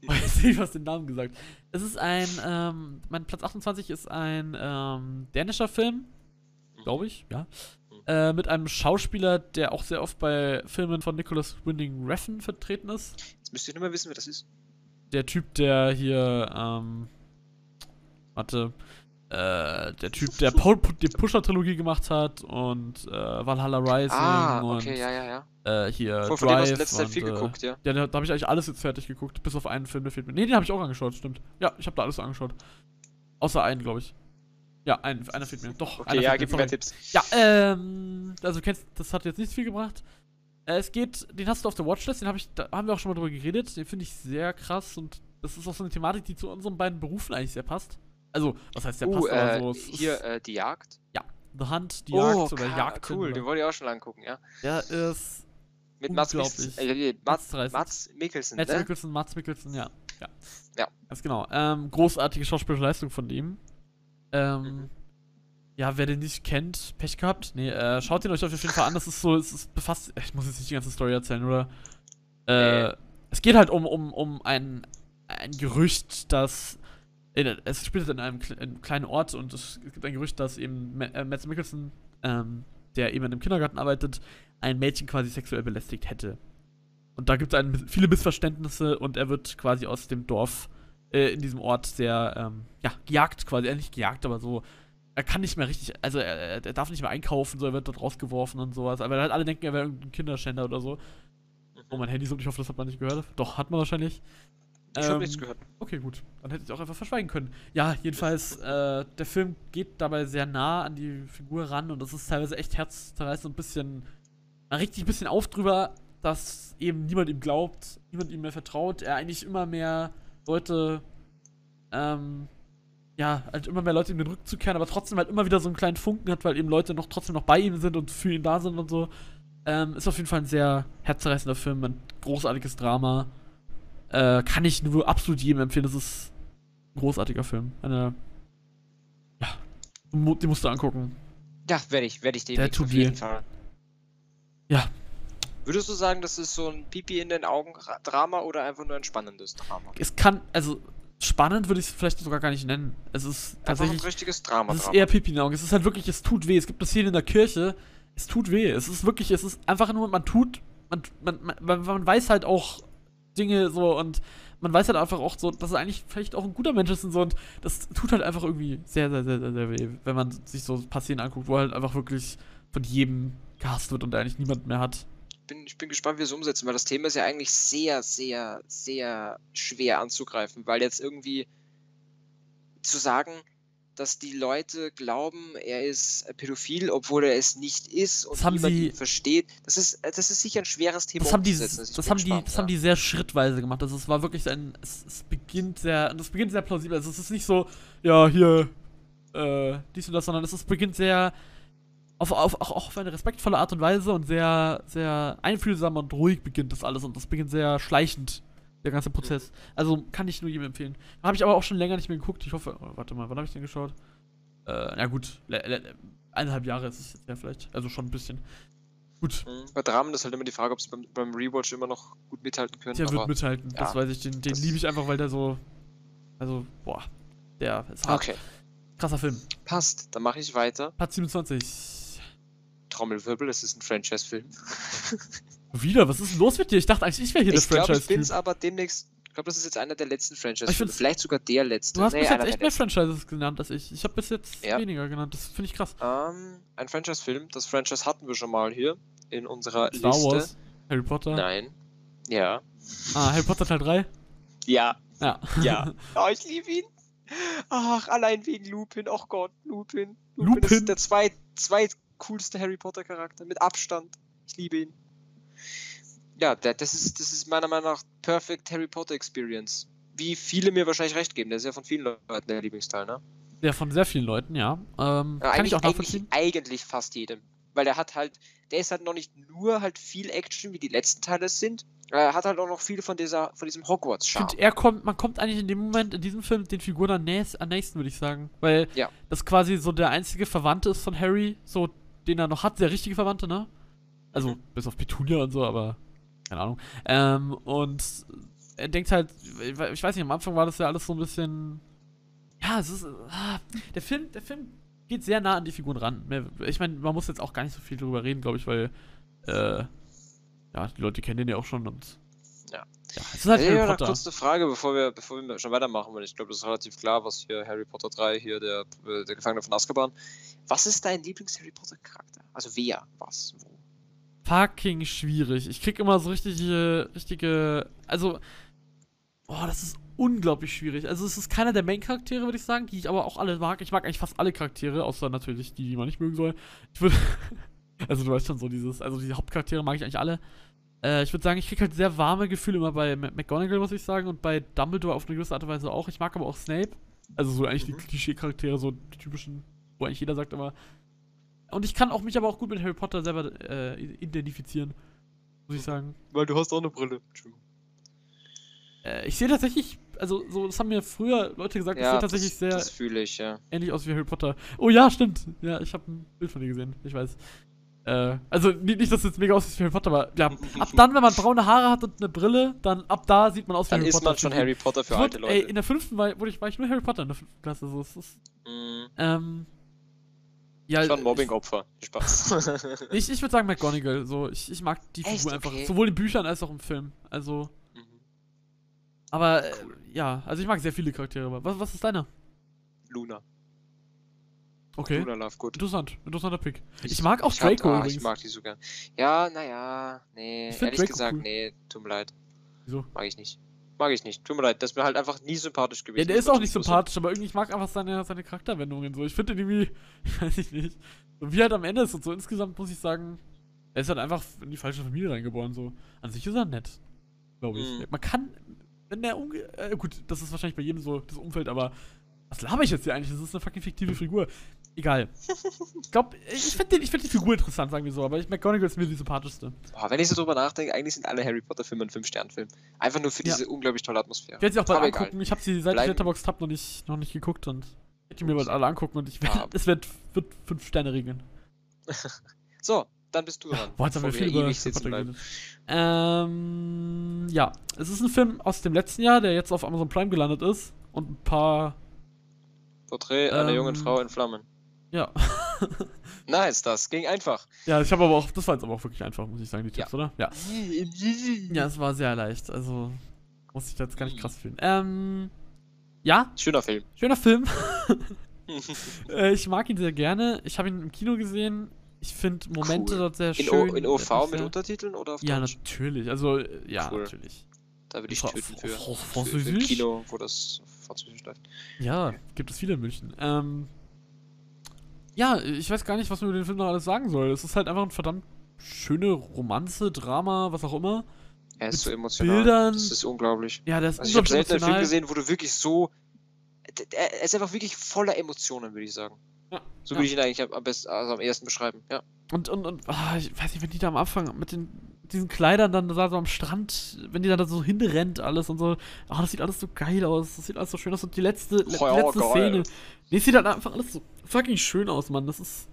oh, jetzt hab ich fast den Namen gesagt. Es ist ein, ähm, mein Platz 28 ist ein, ähm, dänischer Film, glaube ich, ja. Äh, mit einem Schauspieler, der auch sehr oft bei Filmen von Nicholas Winding Refn vertreten ist. Jetzt müsst ihr nur mal wissen, wer das ist. Der Typ, der hier, ähm, warte, äh, der Typ, der Paul, die Pusher-Trilogie gemacht hat und äh, Valhalla Rising Ah, und okay, ja, ja, ja. äh, hier Vor, von dem hast du Drive letzte Zeit und, viel äh, geguckt, ja. Ja, da, da habe ich eigentlich alles jetzt fertig geguckt, bis auf einen Film, der fehlt mir. Nee, den habe ich auch angeschaut, stimmt. Ja, ich habe da alles angeschaut. Außer einen, glaube ich. Ja, einen, einer fehlt mir. Doch, Okay, einer ja, gib mir mehr Tipps. Ja, ähm, also du kennst, das hat jetzt nicht viel gebracht. Äh, es geht, den hast du auf der Watchlist, den habe ich, da haben wir auch schon mal drüber geredet. Den finde ich sehr krass und das ist auch so eine Thematik, die zu unseren beiden Berufen eigentlich sehr passt. Also, was heißt sehr Uh, passt, aber äh, so. es hier, äh, die Jagd. The Hunt, die oh, Jagd oder Jagd. cool, den wollte ich auch schon lange gucken, ja. Der ist Mit Mats, Unglaublich. Mikkelsen- äh, Mats, Mats Mats Mikkelsen, Mads ne? Mikkelsen, Mats Mikkelsen, ja. Ja. Ja. Ganz genau. Ähm, großartige schauspielerische Leistung von ihm. Ähm, Mhm. ja, wer den nicht kennt, Pech gehabt. Nee, äh, schaut ihn euch auf jeden Fall an. Das ist so, es ist befasst. Ich muss jetzt nicht die ganze Story erzählen, oder? Äh, Nee. es geht halt um, um, um ein, ein Gerücht, dass. In, es spielt in einem, in einem kleinen Ort und es gibt ein Gerücht, dass eben äh, Mads Mikkelsen, ähm, der eben in einem Kindergarten arbeitet, ein Mädchen quasi sexuell belästigt hätte. Und da gibt es viele Missverständnisse und er wird quasi aus dem Dorf äh, in diesem Ort sehr, ähm, ja, gejagt quasi. Er nicht gejagt, aber so. Er kann nicht mehr richtig, also er, er er darf nicht mehr einkaufen, so er wird dort rausgeworfen und sowas. Aber halt alle denken, er wäre irgendein Kinderschänder oder so. Oh, mein Handy so, ich hoffe, das hat man nicht gehört. Doch, hat man wahrscheinlich. Ich habe Ähm, nichts gehört. Okay, gut. Dann hätte ich auch einfach verschweigen können. Ja, jedenfalls, äh, der Film geht dabei sehr nah an die Figur ran und das ist teilweise echt herzzerreißend und ein bisschen, man regt sich ein bisschen auf drüber, dass eben niemand ihm glaubt, niemand ihm mehr vertraut, er eigentlich immer mehr Leute, ähm, ja, halt immer mehr Leute ihm den Rücken zukehren, aber trotzdem halt immer wieder so einen kleinen Funken hat, weil eben Leute noch trotzdem noch bei ihm sind und für ihn da sind und so. Ähm, ist auf jeden Fall ein sehr herzzerreißender Film, ein großartiges Drama. Äh, kann ich nur absolut jedem empfehlen. Das ist ein großartiger Film. Eine. Ja. Die musst du angucken. Ja, werde ich, werde ich tut auf jeden. Fall. Ja. Würdest du sagen, das ist so ein Pipi in den Augen Ra- Drama oder einfach nur ein spannendes Drama? Es kann, also spannend würde ich es vielleicht sogar gar nicht nennen. Es ist Einfach ein tatsächlich. richtiges Drama. Es ist Drama. eher Pipi in den Augen. Es ist halt wirklich, es tut weh. Es gibt das hier in der Kirche. Es tut weh. Es ist wirklich, es ist einfach nur, man tut, man, man, man, man weiß halt auch Dinge so und man weiß halt einfach auch so, dass er eigentlich vielleicht auch ein guter Mensch ist und so und das tut halt einfach irgendwie sehr, sehr, sehr, sehr, sehr weh, wenn man sich so ein anguckt, wo halt einfach wirklich von jedem gehasst wird und eigentlich niemand mehr hat. bin, ich bin gespannt, wie wir es umsetzen, weil das Thema ist ja eigentlich sehr, sehr, sehr schwer anzugreifen, weil jetzt irgendwie zu sagen, dass die Leute glauben, er ist pädophil, obwohl er es nicht ist und Das haben niemand sie- ihn versteht, das ist, äh, das ist sicher ein schweres Thema Das haben die. Also das bin haben die, gespannt, das ja. haben die sehr schrittweise gemacht. Also es war wirklich ein, es, es beginnt sehr, das beginnt sehr plausibel. Also es ist nicht so, ja hier, äh, dies und das, sondern es ist, beginnt sehr auf, auf, auch auf eine respektvolle Art und Weise und sehr, sehr einfühlsam und ruhig beginnt das alles und das beginnt sehr schleichend, der ganze Prozess. Also kann ich nur jedem empfehlen. Habe ich aber auch schon länger nicht mehr geguckt. Ich hoffe, oh, warte mal, wann habe ich den geschaut? Äh, na gut, eineinhalb Jahre ist es jetzt ja vielleicht, also schon ein bisschen. Gut. Mhm. Bei Dramen ist halt immer die Frage, ob sie beim, beim Rewatch immer noch gut mithalten können. Der wird mithalten, das ja, weiß ich. Den, den das- liebe ich einfach, weil der so. Also, boah. Der ist hart. okay, Krasser Film. passt. Dann mache ich weiter. Part 27. Trommelwirbel, es ist ein Franchise-Film. Wieder, was ist los mit dir? Ich dachte eigentlich, ich wäre hier Ich der glaube, ich bin es Franchise-Typ. aber demnächst. Ich glaube, das ist jetzt einer der letzten Franchise. Ich Vielleicht sogar der letzte. Du hast Nee, bis jetzt echt mehr. Franchises genannt als ich. Ich habe bis jetzt Ja. weniger genannt. Das finde ich krass. Ähm, ein Franchise-Film. Das Franchise hatten wir schon mal hier in unserer Star Liste. Wars, Harry Potter. Nein. Ja. Ah, Harry Potter Teil 3? Ja. Ja. Ja. Oh, ich liebe ihn. Ach, allein wegen Lupin. Oh Gott, Lupin. Lupin? ist der zweit, zweitcoolste Harry Potter Charakter. Mit Abstand. Ich liebe ihn. Ja, das, ist, das ist meiner Meinung nach Perfect Harry Potter Experience. Wie viele mir wahrscheinlich recht geben. Der ist ja von vielen Leuten der Lieblingsteil, ne? ja, von sehr vielen Leuten, ja. Ähm, Ja, kann ich eigentlich, auch nachvollziehen. eigentlich, eigentlich fast jedem. Weil der hat halt, der ist halt noch nicht nur halt viel Action, wie die letzten Teile es sind. Er hat halt auch noch viel von dieser, von diesem Ich Hogwarts-Charme. finde, er kommt, man kommt eigentlich in dem Moment, in diesem Film, den Figuren am, nächst, am nächsten, würde ich sagen. Weil Ja. das quasi so der einzige Verwandte ist von Harry, so, den er noch hat, der richtige Verwandte, ne? Also, Mhm. bis auf Petunia und so, aber keine Ahnung. Ähm, und er denkt halt, ich weiß nicht, am Anfang war das ja alles so ein bisschen. Ja, es ist. Ah, der Film, der Film geht sehr nah an die Figuren ran. Ich meine, man muss jetzt auch gar nicht so viel drüber reden, glaube ich, weil, äh, ja, die Leute kennen den ja auch schon und. Ja. Ja, es ist halt Ja, Harry ja, noch Potter. kurz eine Frage, bevor wir, bevor wir schon weitermachen, weil ich glaube, das ist relativ klar, was hier Harry Potter 3, hier der, äh, der Gefangene von Azkaban. Was ist dein Lieblings-Harry Potter-Charakter? Also wer, was, wo? Fucking schwierig. Ich krieg immer so richtige, richtige, also, boah, das ist unglaublich schwierig. Also es ist keiner der Main-Charaktere, würde ich sagen, die ich aber auch alle mag. Ich mag eigentlich fast alle Charaktere, außer natürlich die, die man nicht mögen soll. Ich würde, also du weißt schon so dieses, also die Hauptcharaktere mag ich eigentlich alle. Äh, ich würde sagen, ich krieg halt sehr warme Gefühle immer bei McGonagall, muss ich sagen, und bei Dumbledore auf eine gewisse Art und Weise auch. Ich mag aber auch Snape. Also so eigentlich Mhm. die Klischee-Charaktere, so die typischen, wo eigentlich jeder sagt immer. Und ich kann auch mich aber auch gut mit Harry Potter selber äh, identifizieren, muss ich sagen. Weil du hast auch eine Brille. Entschuldigung. Äh, ich sehe tatsächlich, also so, das haben mir früher Leute gesagt, das Ja, sieht tatsächlich das, sehr das fühle ich, ja. ähnlich aus wie Harry Potter. Oh ja, stimmt. Ja, ich habe ein Bild von dir gesehen. Ich weiß. Äh, also nicht, nicht, dass es jetzt mega aussieht wie Harry Potter, aber ja, ab dann, wenn man braune Haare hat und eine Brille, dann ab da sieht man aus wie Dann Harry ist Potter. man schon finde ich. Harry Potter für Ich alte Leute. Ey, in der fünften war, wurde ich, war ich nur Harry Potter in der fünften Klasse. So, es ist, Mhm. ähm, ja, Schon Mobbing-Opfer. Spaß. Ich, ich würde sagen McGonagall. So, ich, ich mag die Echt? Figur einfach. Okay. Sowohl in Büchern als auch im Film. Also, Mhm. aber äh, ja, also ich mag sehr viele Charaktere. aber Was, was ist deiner? Luna. Okay. Luna Lovegood. Interessant, interessanter Pick. Ich mag auch ich hab- Draco ah, übrigens. Ich mag die so gern. Ja, naja, nee. Ich Ehrlich Draco gesagt, cool. nee, tut mir leid. Wieso? Mag ich nicht. Mag ich nicht. Tut mir leid, das ist mir halt einfach nie sympathisch gewesen. Ja, der ist auch nicht sympathisch, aber irgendwie, ich mag einfach seine, seine Charakterwendungen so. Ich finde irgendwie, weiß ich nicht. So wie er halt am Ende ist und so insgesamt muss ich sagen, er ist halt einfach in die falsche Familie reingeboren, so. An sich ist er nett, glaube ich. Mhm. Man kann, wenn der umge... Äh, gut, das ist wahrscheinlich bei jedem so das Umfeld, aber was laber ich jetzt hier eigentlich? Das ist eine fucking fiktive Figur. Egal. Ich glaube, ich finde ich find die Figur interessant, sagen wir so, aber ich McGonagall ist mir die sympathischste. Boah, wenn ich so drüber nachdenke, eigentlich sind alle Harry Potter-Filme ein 5-Stern-Film. Einfach nur für Ja. diese unglaublich tolle Atmosphäre. Ich werde sie auch bald Aber egal. angucken. Ich habe sie seit ich Bleiben- Letterboxd habe noch nicht, noch nicht geguckt und ich werde die mir bald alle angucken und ich werd, Ah. es wird, wird fünf Sterne regeln. So, dann bist du dran. Boah, jetzt haben wir viel über Potter geredet. Ähm, ja, es ist ein Film aus dem letzten Jahr, der jetzt auf Amazon Prime gelandet ist und ein paar, Porträt einer Ähm, jungen Frau in Flammen. Ja. Nice, das ging einfach. ja, ich habe aber auch, das war jetzt aber auch wirklich einfach, muss ich sagen, die Ja. Tipps, oder? Ja. Ja, es war sehr leicht, also muss ich jetzt gar nicht krass fühlen. Ähm, ja, Schöner Film. schöner Film. äh, ich mag ihn sehr gerne. Ich habe ihn im Kino gesehen. Ich finde Momente Cool. dort sehr In, schön. o in OV mit Untertiteln oder auf Ja, Deutsch? natürlich. Also, äh, ja, Cool. natürlich. Da würde ich töten für, Fra- für, für Französisch? Kino, wo das Französisch läuft. Ja, gibt es viele in München. Ähm, ja, ich weiß gar nicht, was man über den Film noch alles sagen soll. Es ist halt einfach ein verdammt schöne Romanze, Drama, was auch immer. Er ist so emotional. Bildern. Das ist unglaublich. Ja, der ist Also ich habe selten einen Film gesehen, wo du wirklich so. Er ist einfach wirklich voller Emotionen, würde ich sagen. Ja, So ja. würde ich ihn eigentlich am, besten, also am ersten beschreiben. Ja. Und, und, und, ah, ich weiß nicht, wenn die da am Anfang mit den mit diesen Kleidern dann da so am Strand, wenn die dann da so hinrennt alles und so, ah, das sieht alles so geil aus, das sieht alles so schön aus. Und die letzte, le- Oh letzte geil. Szene, nee, es sieht halt einfach alles so fucking schön aus, Mann, das ist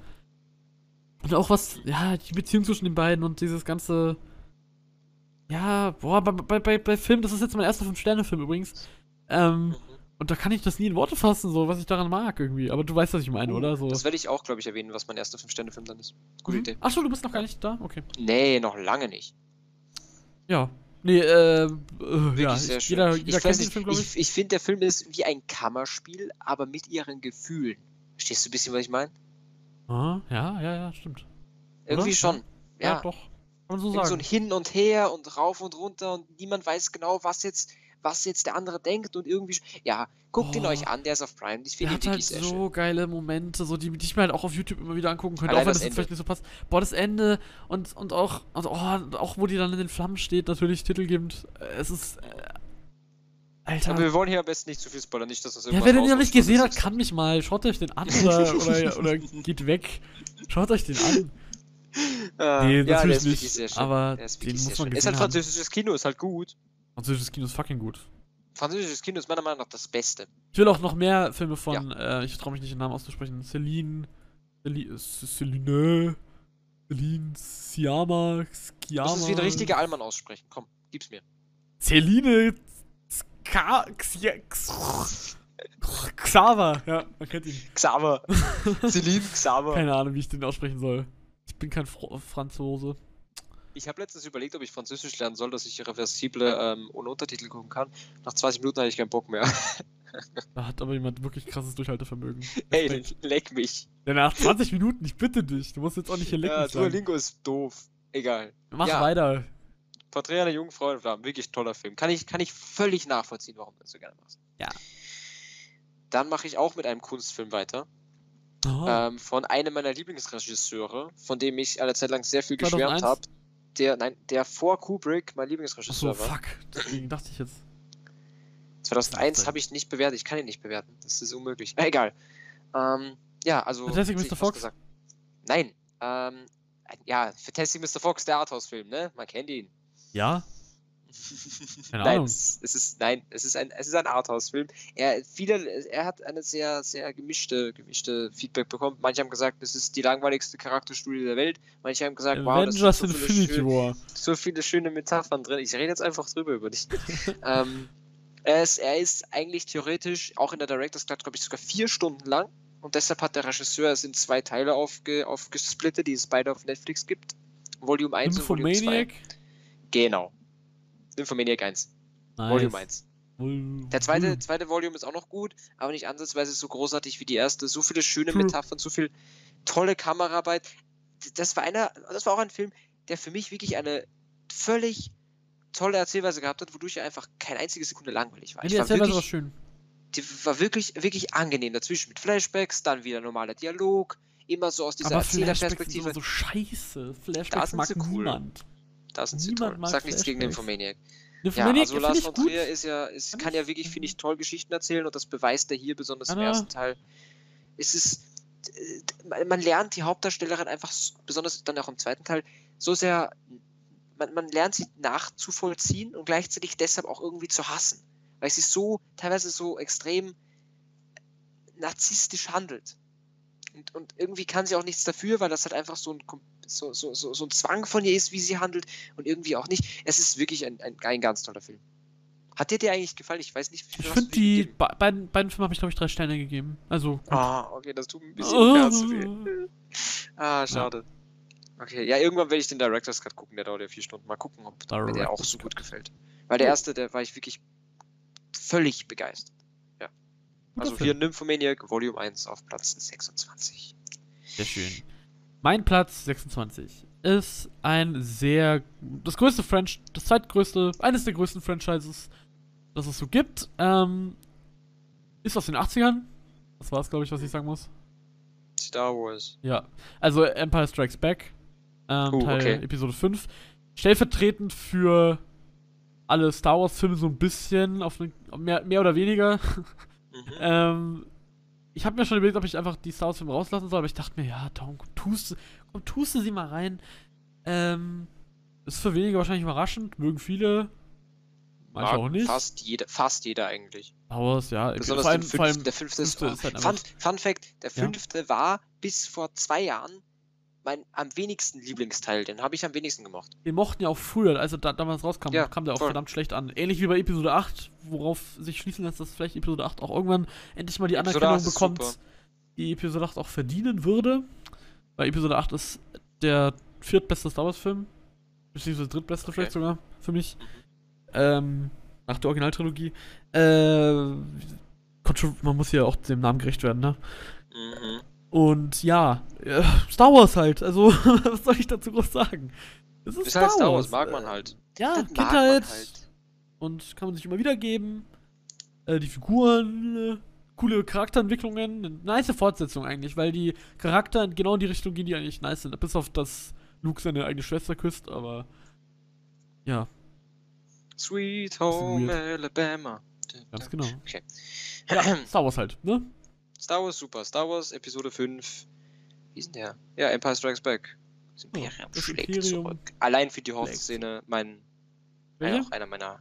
und auch was, ja, die Beziehung zwischen den beiden und dieses ganze, ja, boah, bei, bei, bei, bei Film, das ist jetzt mein erster Fünf-Sterne-Film übrigens, ähm, und da kann ich das nie in Worte fassen, so, was ich daran mag irgendwie, aber du weißt, was ich meine, oder? So. Das werde ich auch, glaube ich, erwähnen, was mein erster Fünf-Sterne-Film dann ist. Gute Mhm. Idee. Achso, du bist noch gar nicht da? Okay. Nee, noch lange nicht. Ja. Nee, äh, äh Wirklich ja, sehr ich, schön. jeder, ich jeder weiß kennt den Film, glaube ich. ich, ich finde, der Film ist wie ein Kammerspiel, aber mit ihren Gefühlen. Verstehst du ein bisschen, was ich meine? Ah, ja, ja, ja, stimmt. Irgendwie Oder? schon. Ja, Ja. doch. Kann man so Irgend so sagen. ein Hin und Her und rauf und runter und niemand weiß genau, was jetzt, was jetzt der andere denkt und irgendwie. Ja, guckt ihn Oh. euch an, der ist auf Prime. Ich finde ihn hat halt sehr so schön. geile Momente, so die, die ich mir halt auch auf YouTube immer wieder angucken könnte, Allein auch wenn das das jetzt vielleicht nicht so passt. Boah, das Ende und, und auch, und, oh, auch wo die dann in den Flammen steht, natürlich titelgebend. Es ist. Äh, Alter. Aber wir wollen hier am besten nicht zu viel spoilern, nicht, dass das Ja, irgendwas wer den noch nicht gesehen hat, kann mich mal. Schaut euch den an oder, oder, oder geht weg. Schaut euch den an. Ah, Nee, ja, der natürlich ist nicht, wirklich sehr schön. aber der ist den muss sehr man schön. Ist halt gesehen französisches Kino, ist halt gut. Französisches Kino ist fucking gut. Französisches Kino ist meiner Meinung nach das Beste. Ich will auch noch mehr Filme von, äh, ich traue mich nicht den Namen auszusprechen, Celine, Celine, Celine, Celine, Siama, Skiama. Du musst es wie ein richtiger Allmann aussprechen. Komm, gib's mir. Celine, Ska, Xia- Xaver, ja, man kennt ihn. Xaver. Celine Xaver. Keine Ahnung, wie ich den aussprechen soll. Ich bin kein Fro Franzose. Ich habe letztens überlegt, ob ich Französisch lernen soll, dass ich reversible ähm, ohne Untertitel gucken kann. Nach 20 Minuten hatte ich keinen Bock mehr. Da hat aber jemand wirklich krasses Durchhaltevermögen. Ey, leck mich. Ja, nach 20 Minuten, ich bitte dich. Du musst jetzt auch nicht hier lecken Ja. Duolingo ist doof. Egal. Mach Ja. weiter. Porträt einer jungen Frau in Flammen. Wirklich toller Film. Kann ich, kann ich völlig nachvollziehen, warum du das so gerne machst. Ja. Dann mache ich auch mit einem Kunstfilm weiter. Oh. Ähm, von einem meiner Lieblingsregisseure, von dem ich eine Zeit lang sehr viel geschwärmt 2001? habe. Der, nein, der vor Kubrick mein Lieblingsregisseur war. fuck. Deswegen dachte ich jetzt. 2001 habe ich nicht bewertet. Ich kann ihn nicht bewerten. Das ist unmöglich. Na, egal. Ähm, ja, also. Fantastic Mr. Fox? Gesagt. Nein. Ähm, ja, Fantastic Mr. Fox, der Arthouse-Film, ne? Man kennt ihn. Ja? Keine nein, Ahnung. es, es ist nein, es ist ein es ist ein Arthouse-Film. Er viele, er hat eine sehr sehr gemischte gemischte Feedback bekommen. Manche haben gesagt, es ist die langweiligste Charakterstudie der Welt. Manche haben gesagt, wow, das Avengers sind so viele, schön, so viele schöne Metaphern drin. Ich rede jetzt einfach drüber über dich. ähm, er, ist, er ist eigentlich theoretisch auch in der Director's Cut, glaube ich, sogar vier Stunden lang. Und deshalb hat der Regisseur es in zwei Teile aufge, aufgesplittet, die es beide auf Netflix gibt. Volume 1 und Volume 2. Nymphomaniac. Genau. Nymphomaniac 1. Nice. Volume 1. Vol- Der zweite, zweite Volume ist auch noch gut, aber nicht ansatzweise so großartig wie die erste. So viele schöne. Metaphern, so viel tolle Kameraarbeit. Das war einer, das war auch ein Film, der für mich wirklich eine völlig tolle Erzählweise gehabt hat, wodurch er einfach keine einzige Sekunde langweilig war. Die war Erzählweise war wirklich, schön. die war wirklich, wirklich angenehm dazwischen mit Flashbacks, dann wieder normaler Dialog, immer so aus dieser Aber Flashbacks sind Erzählerperspektive. so scheiße. Flashbacks mag cool. niemand. Niemand toll. mag Sag nichts gegen Flashbacks. Nymphomaniac. Ja, also Lars von. Trier ist ja, ist, Kann ja ich- wirklich, finde ich, toll Geschichten erzählen und das beweist er hier besonders im Kann er. ersten Teil. Es ist, äh, man- lernt die Hauptdarstellerin einfach, besonders dann auch im zweiten Teil, so sehr, man, man lernt sie nachzuvollziehen und gleichzeitig deshalb auch irgendwie zu hassen. Weil sie so, teilweise so extrem narzisstisch handelt. Und, und irgendwie kann sie auch nichts dafür, weil das halt einfach so ein, so, so, so, so ein Zwang von ihr ist, wie sie handelt und irgendwie auch nicht. Es ist wirklich ein, ein, ein ganz toller Film. Hat dir der eigentlich gefallen? Ich weiß nicht, wie viel Ich finde die be beiden, beiden Filme habe ich glaube ich drei Sterne gegeben. Also. Ah, okay, das tut mir ein bisschen im Herzen weh. Oh. Ah, schade. Okay, ja, irgendwann werde ich den Director's Cut gucken, der dauert ja vier Stunden. Mal gucken, ob mir der auch so gut gefällt. Weil der erste, der war ich wirklich völlig begeistert. Also hier Nymphomaniac Volume 1 auf Platz 26. Sehr schön. Mein Platz 26 ist ein sehr das größte Franchise, das zweitgrößte, eines der größten Franchises, das es so gibt. Ähm, ist aus den 80ern. Das war es, glaube ich, was ich sagen muss. Star Wars. Ja. Also Empire Strikes Back. Ähm, Oh, Teil okay. Episode 5. Stellvertretend für alle Star Wars Filme so ein bisschen, auf ne, mehr, mehr oder weniger. Mhm. Ähm, ich habe mir schon überlegt, ob ich einfach die Star Wars Filme rauslassen soll, aber ich dachte mir, ja, Tom, tust, du- komm, tust du sie mal rein. Ähm, ist für wenige wahrscheinlich überraschend, mögen viele. Manche auch nicht. Fast jeder, fast jeder eigentlich. Star Wars, ja. Besonders allem, fünften, der fünfte ist, fünfte ist halt Fun, Fun Fact, der Ja. fünfte war bis vor zwei Jahren mein am wenigsten Lieblingsteil. Den habe ich am wenigsten gemocht. den mochten ja auch früher, als er da, damals rauskam, Ja, kam der auch voll. verdammt schlecht an. Ähnlich wie bei Episode 8, worauf sich schließen lässt, dass vielleicht Episode 8 auch irgendwann endlich mal die Anerkennung 8 ist bekommt, super. die Episode 8 auch verdienen würde. Weil Episode 8 ist der viertbeste Star Wars-Film. Beziehungsweise drittbeste Okay. vielleicht sogar für mich. Ähm, nach der Originaltrilogie. Äh, man muss ja auch dem Namen gerecht werden, ne? Mhm. Und ja, Star Wars halt. Also, was soll ich dazu groß sagen? Es ist Ist halt Star Wars, mag man halt. Ja, Das Kindheit. halt. Und kann man sich immer wieder geben. Äh, die Figuren, äh, coole Charakterentwicklungen. Eine nice Fortsetzung eigentlich, weil die Charakter genau in die Richtung gehen, die eigentlich nice sind. Bis auf das Luke seine eigene Schwester küsst, aber. Ja, Sweet Home. Alabama. ganz genau. Okay. Ja, Star Wars halt, ne? Star Wars super. Star Wars Episode 5. Wie ist denn der? Ja, Empire Strikes Back. Das Imperium das schlägt Imperium zurück. Allein für die schlägt. Hoff-Szene, mein, auch einer meiner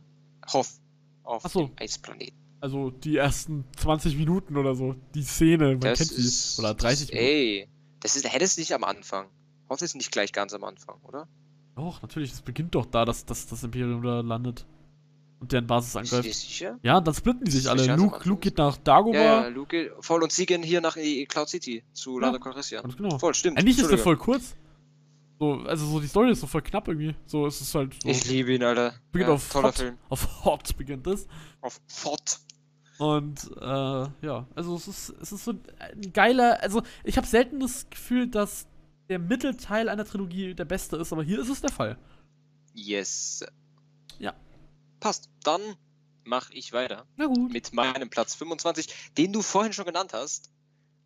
Hoff auf Ach so. dem Eisplaneten. Also die ersten 20 Minuten oder so. Die Szene, man Das kennt sie. ist, Oder 30 das, Ey, das ist, hätte es nicht am Anfang. Hoff ist nicht gleich ganz am Anfang, oder? Doch, natürlich, es beginnt doch da, dass, dass das Imperium da landet. Und deren Basis angreift. sicher? Ja, dann splitten die sich das alle. Luke? Luke geht nach Dagobah. Ja, ja, Luke, voll und sie gehen hier nach die Cloud City zu Ja, Lando Calrissian. Ganz genau. Voll, stimmt. Eigentlich ist der voll kurz. So, also so die Story ist so voll knapp irgendwie. So ist es halt so. Ich liebe ihn, Alter. Beginnt ja, auf toller Hot. Film. Auf Hot beginnt es. Auf Fort. Und äh, ja, also es ist, es ist so ein geiler. Also ich habe selten das Gefühl, dass der Mittelteil einer Trilogie der beste ist, aber hier ist es der Fall. Yes. Ja. Passt. Dann mache ich weiter Na gut. mit meinem Platz 25, den du vorhin schon genannt hast.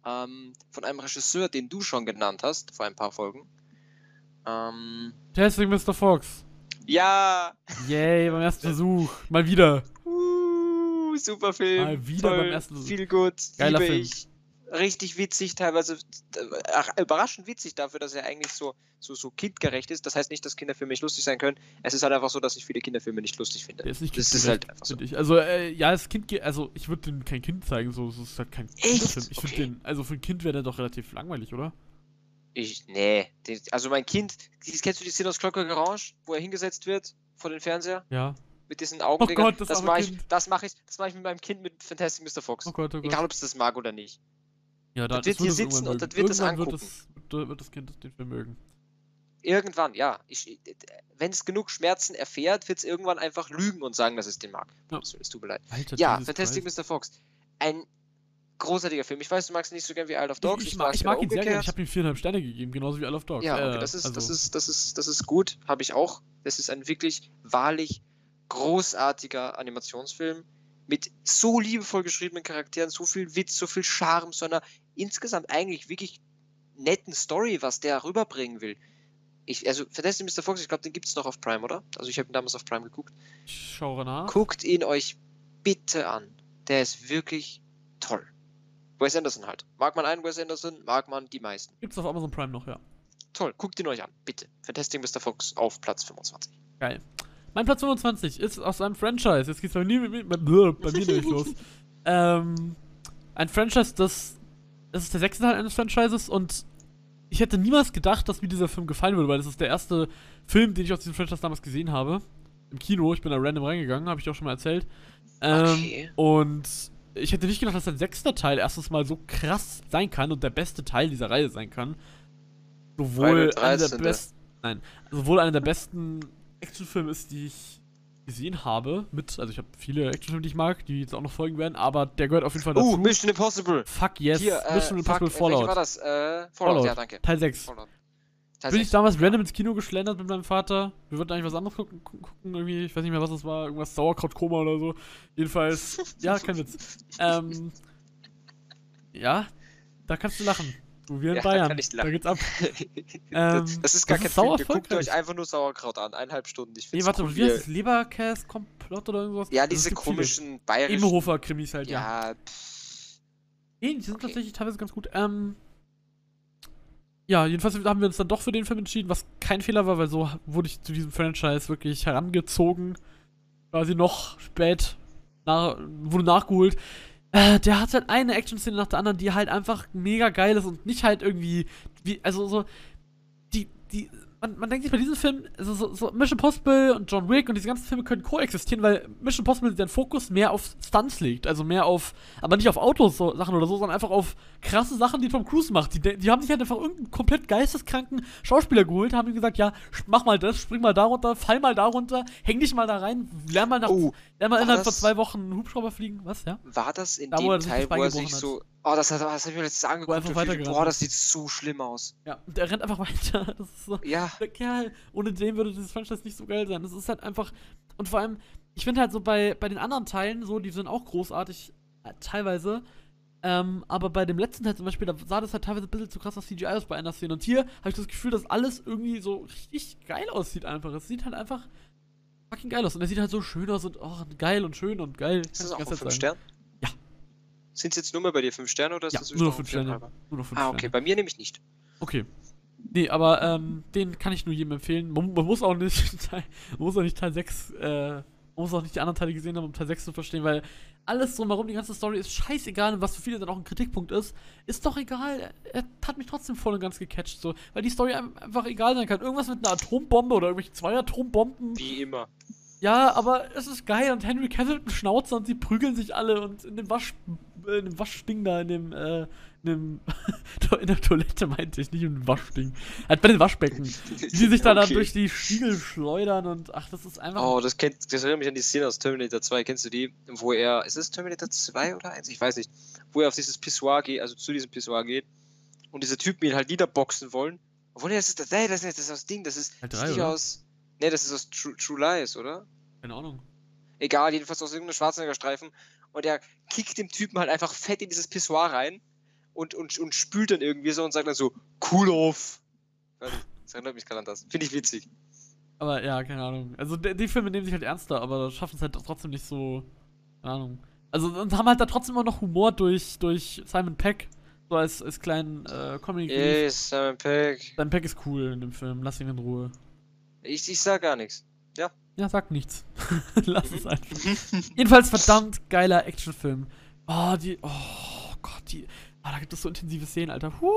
Ähm, von einem Regisseur, den du schon genannt hast, vor ein paar Folgen. Ähm, Testing Mr. Fox. ja! Yay, beim ersten Versuch. Mal wieder. Uh, super Film. Mal wieder Toll, beim ersten Versuch. Viel gut. Geiler Film. ich. Richtig witzig, teilweise äh, überraschend witzig dafür, dass er eigentlich so, so, so kindgerecht ist. Das heißt nicht, dass Kinderfilme nicht lustig sein können. Es ist halt einfach so, dass ich viele Kinderfilme nicht lustig finde. Der ist nicht das ist halt einfach so. ich. Also, äh, ja, das Kind, also ich würde dem kein Kind zeigen, so, so ist halt kein Kinderfilm. Ich finde Okay. den, also für ein Kind wäre der doch relativ langweilig, oder? Ich, nee. Den, also mein Kind, kennst du die Szene aus Clockwork Orange, wo er hingesetzt wird vor den Fernseher Ja. mit diesen Augendingern? Oh Gott, das das mache ich, Kind. das mache ich, das mache ich mit meinem Kind mit Fantastic Mr. Fox. Oh Gott, oh Gott. Egal, ob es das mag oder nicht. Ja, da, das wird wird hier sitzen und das wird es angucken. Wird, das, wird das Kind den Film mögen. Irgendwann, ja. Wenn es genug Schmerzen erfährt, wird es irgendwann einfach lügen und sagen, dass es den mag. Ja. Es tut mir leid. Alter, Ja, Fantastic. Mr. Fox. Ein großartiger Film. Ich weiß, du magst ihn nicht so gern wie Isle of Dogs. Ich, ich, mag, ich mag ihn sehr gerne. umgekehrt. Ich habe ihm viereinhalb Sterne gegeben, genauso wie All of Dogs. Ja, okay, Äh, das, ist, das, also- ist, das, ist, das ist gut, habe ich auch. Das ist ein wirklich wahrlich großartiger Animationsfilm mit so liebevoll geschriebenen Charakteren, so viel Witz, so viel Charme, so einer insgesamt eigentlich wirklich netten Story, was der rüberbringen will. Ich, also Fantastic Mr. Fox, ich glaube, den gibt es noch auf Prime, oder? Also ich habe ihn damals auf Prime geguckt. Ich schaue nach. Guckt ihn euch bitte an. Der ist wirklich toll. Wes Anderson halt. Mag man einen Wes Anderson, mag man die meisten. Gibt's auf Amazon Prime noch, ja. Toll, guckt ihn euch an, bitte. Fantastic Mr. Fox auf Platz 25. Geil. Mein Platz 25 ist aus einem Franchise. Jetzt geht's bei mir, bei, bei, bei mir nämlich los. Ähm, ein Franchise, das, das ist der sechste Teil eines Franchises und ich hätte niemals gedacht, dass mir dieser Film gefallen würde, weil das ist der erste Film, den ich aus diesem Franchise damals gesehen habe. Im Kino. Ich bin da random reingegangen, habe ich auch schon mal erzählt. Ähm, Okay. Und ich hätte nicht gedacht, dass ein sechster Teil erstens mal so krass sein kann und der beste Teil dieser Reihe sein kann. Sowohl einer der 13.. besten. Nein, sowohl einer der besten Actionfilme ist, die ich gesehen habe. Mit, also ich habe viele Actionfilme, die ich mag, die jetzt auch noch folgen werden, aber der gehört auf jeden Fall dazu. Uh, Mission Impossible. Fuck yes, Hier, äh, Mission Impossible fuck, äh, welcher war Fallout. das? Äh, Fallout, Fallout. ja, danke. Teil 6. Fallout. Teil Bin ich 6. damals random ins Kino geschlendert mit meinem Vater. Wir wollten eigentlich was anderes gucken, gu- gucken irgendwie. Ich weiß nicht mehr, was das war. Irgendwas Sauerkrautkoma oder so. Jedenfalls, ja, kein Witz. Ähm, ja, da kannst du lachen. Du, wir in Ja, da Bayern. Da geht's ab. das, Ähm, das ist gar das kein ist sauer Film. Guckt euch einfach nur Sauerkraut an. Eineinhalb Stunden. Ich Nee, warte, cool, wie heißt das? Leberkäse-Komplott oder irgendwas? Ja, Also, es diese gibt viele. komischen bayerischen. Ebenhofer-Krimis halt, ja. Ja, Nee, die sind Okay. tatsächlich teilweise ganz gut. Ähm, ja, jedenfalls haben wir uns dann doch für den Film entschieden, was kein Fehler war, weil so wurde ich zu diesem Franchise wirklich herangezogen. Quasi noch spät nach, wurde nachgeholt. Äh, der hat halt eine Action-Szene nach der anderen, die halt einfach mega geil ist und nicht halt irgendwie, wie, also so, die, die, man, man denkt sich bei diesem Film, also so, so Mission Impossible und John Wick und diese ganzen Filme können koexistieren, weil Mission Impossible den Fokus mehr auf Stunts legt, also mehr auf, aber nicht auf Autos so, Sachen oder so, sondern einfach auf krasse Sachen, die Tom Cruise macht. Die, die haben sich halt einfach irgendeinen komplett geisteskranken Schauspieler geholt, haben ihm gesagt, ja, mach mal das, spring mal da runter, fall mal da runter, häng dich mal da rein, lern mal nach, Oh, lern mal innerhalb von zwei Wochen einen Hubschrauber fliegen, was, ja? war das in Da, dem Teil, wo er sich gebrochen so. Oh, das, hat- das habe ich mir letztens angeguckt. und weitergerannt Boah, das sieht so schlimm aus. Ja, der rennt einfach weiter, das ist so, Ja, der Kerl, ohne den würde dieses Franchise nicht so geil sein. Das ist halt einfach. Und vor allem, ich finde halt so bei, bei den anderen Teilen, so, die sind auch großartig, äh, teilweise. Ähm, aber bei dem letzten Teil zum Beispiel, da sah das halt teilweise ein bisschen zu krass aus CGI aus bei einer Szene. Und hier habe ich das Gefühl, dass alles irgendwie so richtig geil aussieht einfach. Es sieht halt einfach fucking geil aus. Und er sieht halt so schön aus und oh, geil und schön und geil. ist das auch ich auf ganz 5 sagen. Sterne? Ja. Sind es jetzt nur mehr bei dir 5 Sterne oder ist Ja, das nur noch auf fünf vier Sterne. halber? Nur noch fünf Ah, okay, Sterne. bei mir nämlich nicht. Okay. Nee, aber ähm, den kann ich nur jedem empfehlen. Man, man muss auch nicht Teil, man muss auch nicht Teil 6, äh, man muss auch nicht die anderen Teile gesehen haben, um Teil 6 zu verstehen, weil alles drumherum, die ganze Story ist scheißegal und was für viele dann auch ein Kritikpunkt ist, ist doch egal. Er hat mich trotzdem voll und ganz gecatcht, so, weil die Story ein- einfach egal sein kann. Irgendwas mit einer Atombombe oder irgendwelche zwei Atombomben. Wie immer. Ja, aber es ist geil und Henry Cavill Schnauzer und sie prügeln sich alle und in dem Wasch, in dem Waschding da, in dem, äh, in dem, in der Toilette meinte ich, nicht im Waschding. Halt bei den Waschbecken. Die sich da dann Okay. durch die Spiegel schleudern und ach, das ist einfach. Oh, das kennt, das erinnert mich an die Szene aus Terminator 2. Kennst du die? Wo er, ist es Terminator 2 oder 1? Ich weiß nicht. Wo er auf dieses Pissoir geht, also zu diesem Pissoir geht und diese Typen ihn halt niederboxen wollen. Obwohl, nee, das ist, nee, das ist, nicht- das ist aus Ding, das ist, Halt das drei, ist oder? aus, nee, das ist aus True, True Lies, oder? Keine Ahnung. Egal, jedenfalls aus irgendeinem Schwarzenegger-Streifen. Und er kickt dem Typen halt einfach fett in dieses Pissoir rein und, und, und spült dann irgendwie so und sagt dann so, cool off. Das erinnert mich gerade an das. Finde ich witzig. Aber ja, keine Ahnung. Also die, die Filme nehmen sich halt ernster, aber schaffen es halt trotzdem nicht so. Keine Ahnung. Also und haben halt da trotzdem immer noch Humor durch, durch Simon Peck. So als, als kleinen äh, Comic Relief. Yes, Simon Peck. Sein Pack ist cool in dem Film. Lass ihn in Ruhe. Ich, ich sag gar nichts. Ja, sag nichts. Lass es einfach. Jedenfalls verdammt geiler Actionfilm. Oh, die. Oh Gott, die. Oh, da gibt es so intensive Szenen, Alter. Huh.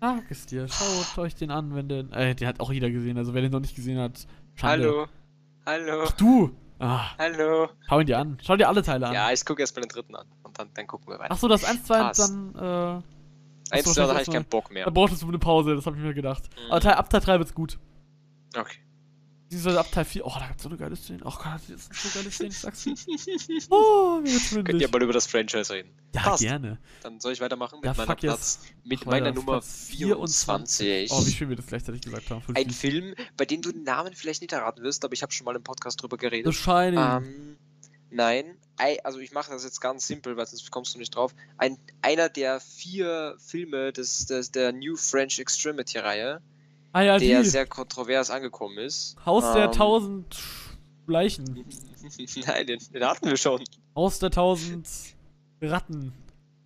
Sag es dir. Schaut euch den an, wenn den. Äh, den hat auch jeder gesehen. Also wer den noch nicht gesehen hat. Schande. Hallo. Hallo. Ach, du. Ah, Hallo. schau ihn dir an. Schau dir alle Teile an. Ja, ich gucke erst mal den dritten an. Und dann, dann gucken wir weiter. Ach so, das 1, 2 und dann. Äh, Eins, da habe ich keinen Bock mehr. da brauchtest du eine Pause, das habe ich mir gedacht. Mhm. Aber Teil, ab Teil 3 wird's gut. Okay. Diese ab Teil 4. Oh, da gibt's so eine geile Szene. Oh Gott, das ist so geile Szene, ich sag's dir. Oh, mir wird's Könnt ihr mal über das Franchise reden. Ja, Passt. gerne. Dann soll ich weitermachen mit Ja, meiner fuck yes. Platz, mit Ach, meiner Nummer Platz 24. Oh, wie schön wir das gleichzeitig gesagt haben. Ein. Film, bei dem du den Namen vielleicht nicht erraten wirst, aber ich habe schon mal im Podcast drüber The geredet. Shining. Ähm, nein, ei- also ich mache das jetzt ganz simpel, weil sonst kommst du nicht drauf. Ein, einer der vier Filme des, des, der New French Extremity-Reihe, ah ja, der die. sehr kontrovers angekommen ist. Haus der ähm, tausend Leichen. Nein, den, den hatten wir schon. Haus der tausend Ratten.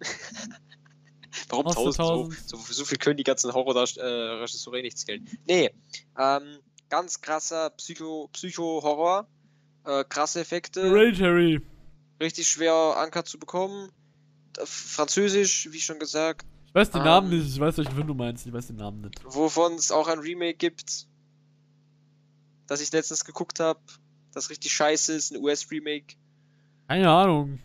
Warum Aus der 1000? So, 1000. so, so viel können die ganzen Horror-Regisseure äh, nicht zählen. Nee, ähm, ganz krasser Psycho- Psycho-Horror. äh, krasse Effekte. Hereditary. Richtig schwer Anker zu bekommen. Französisch, wie schon gesagt. Ich weiß den Ähm. Namen nicht, ich weiß welchen du meinst, ich weiß den Namen nicht. Wovon es auch ein Remake gibt. Das ich letztens geguckt habe. Das richtig scheiße ist, ein US-Remake. Keine Ahnung.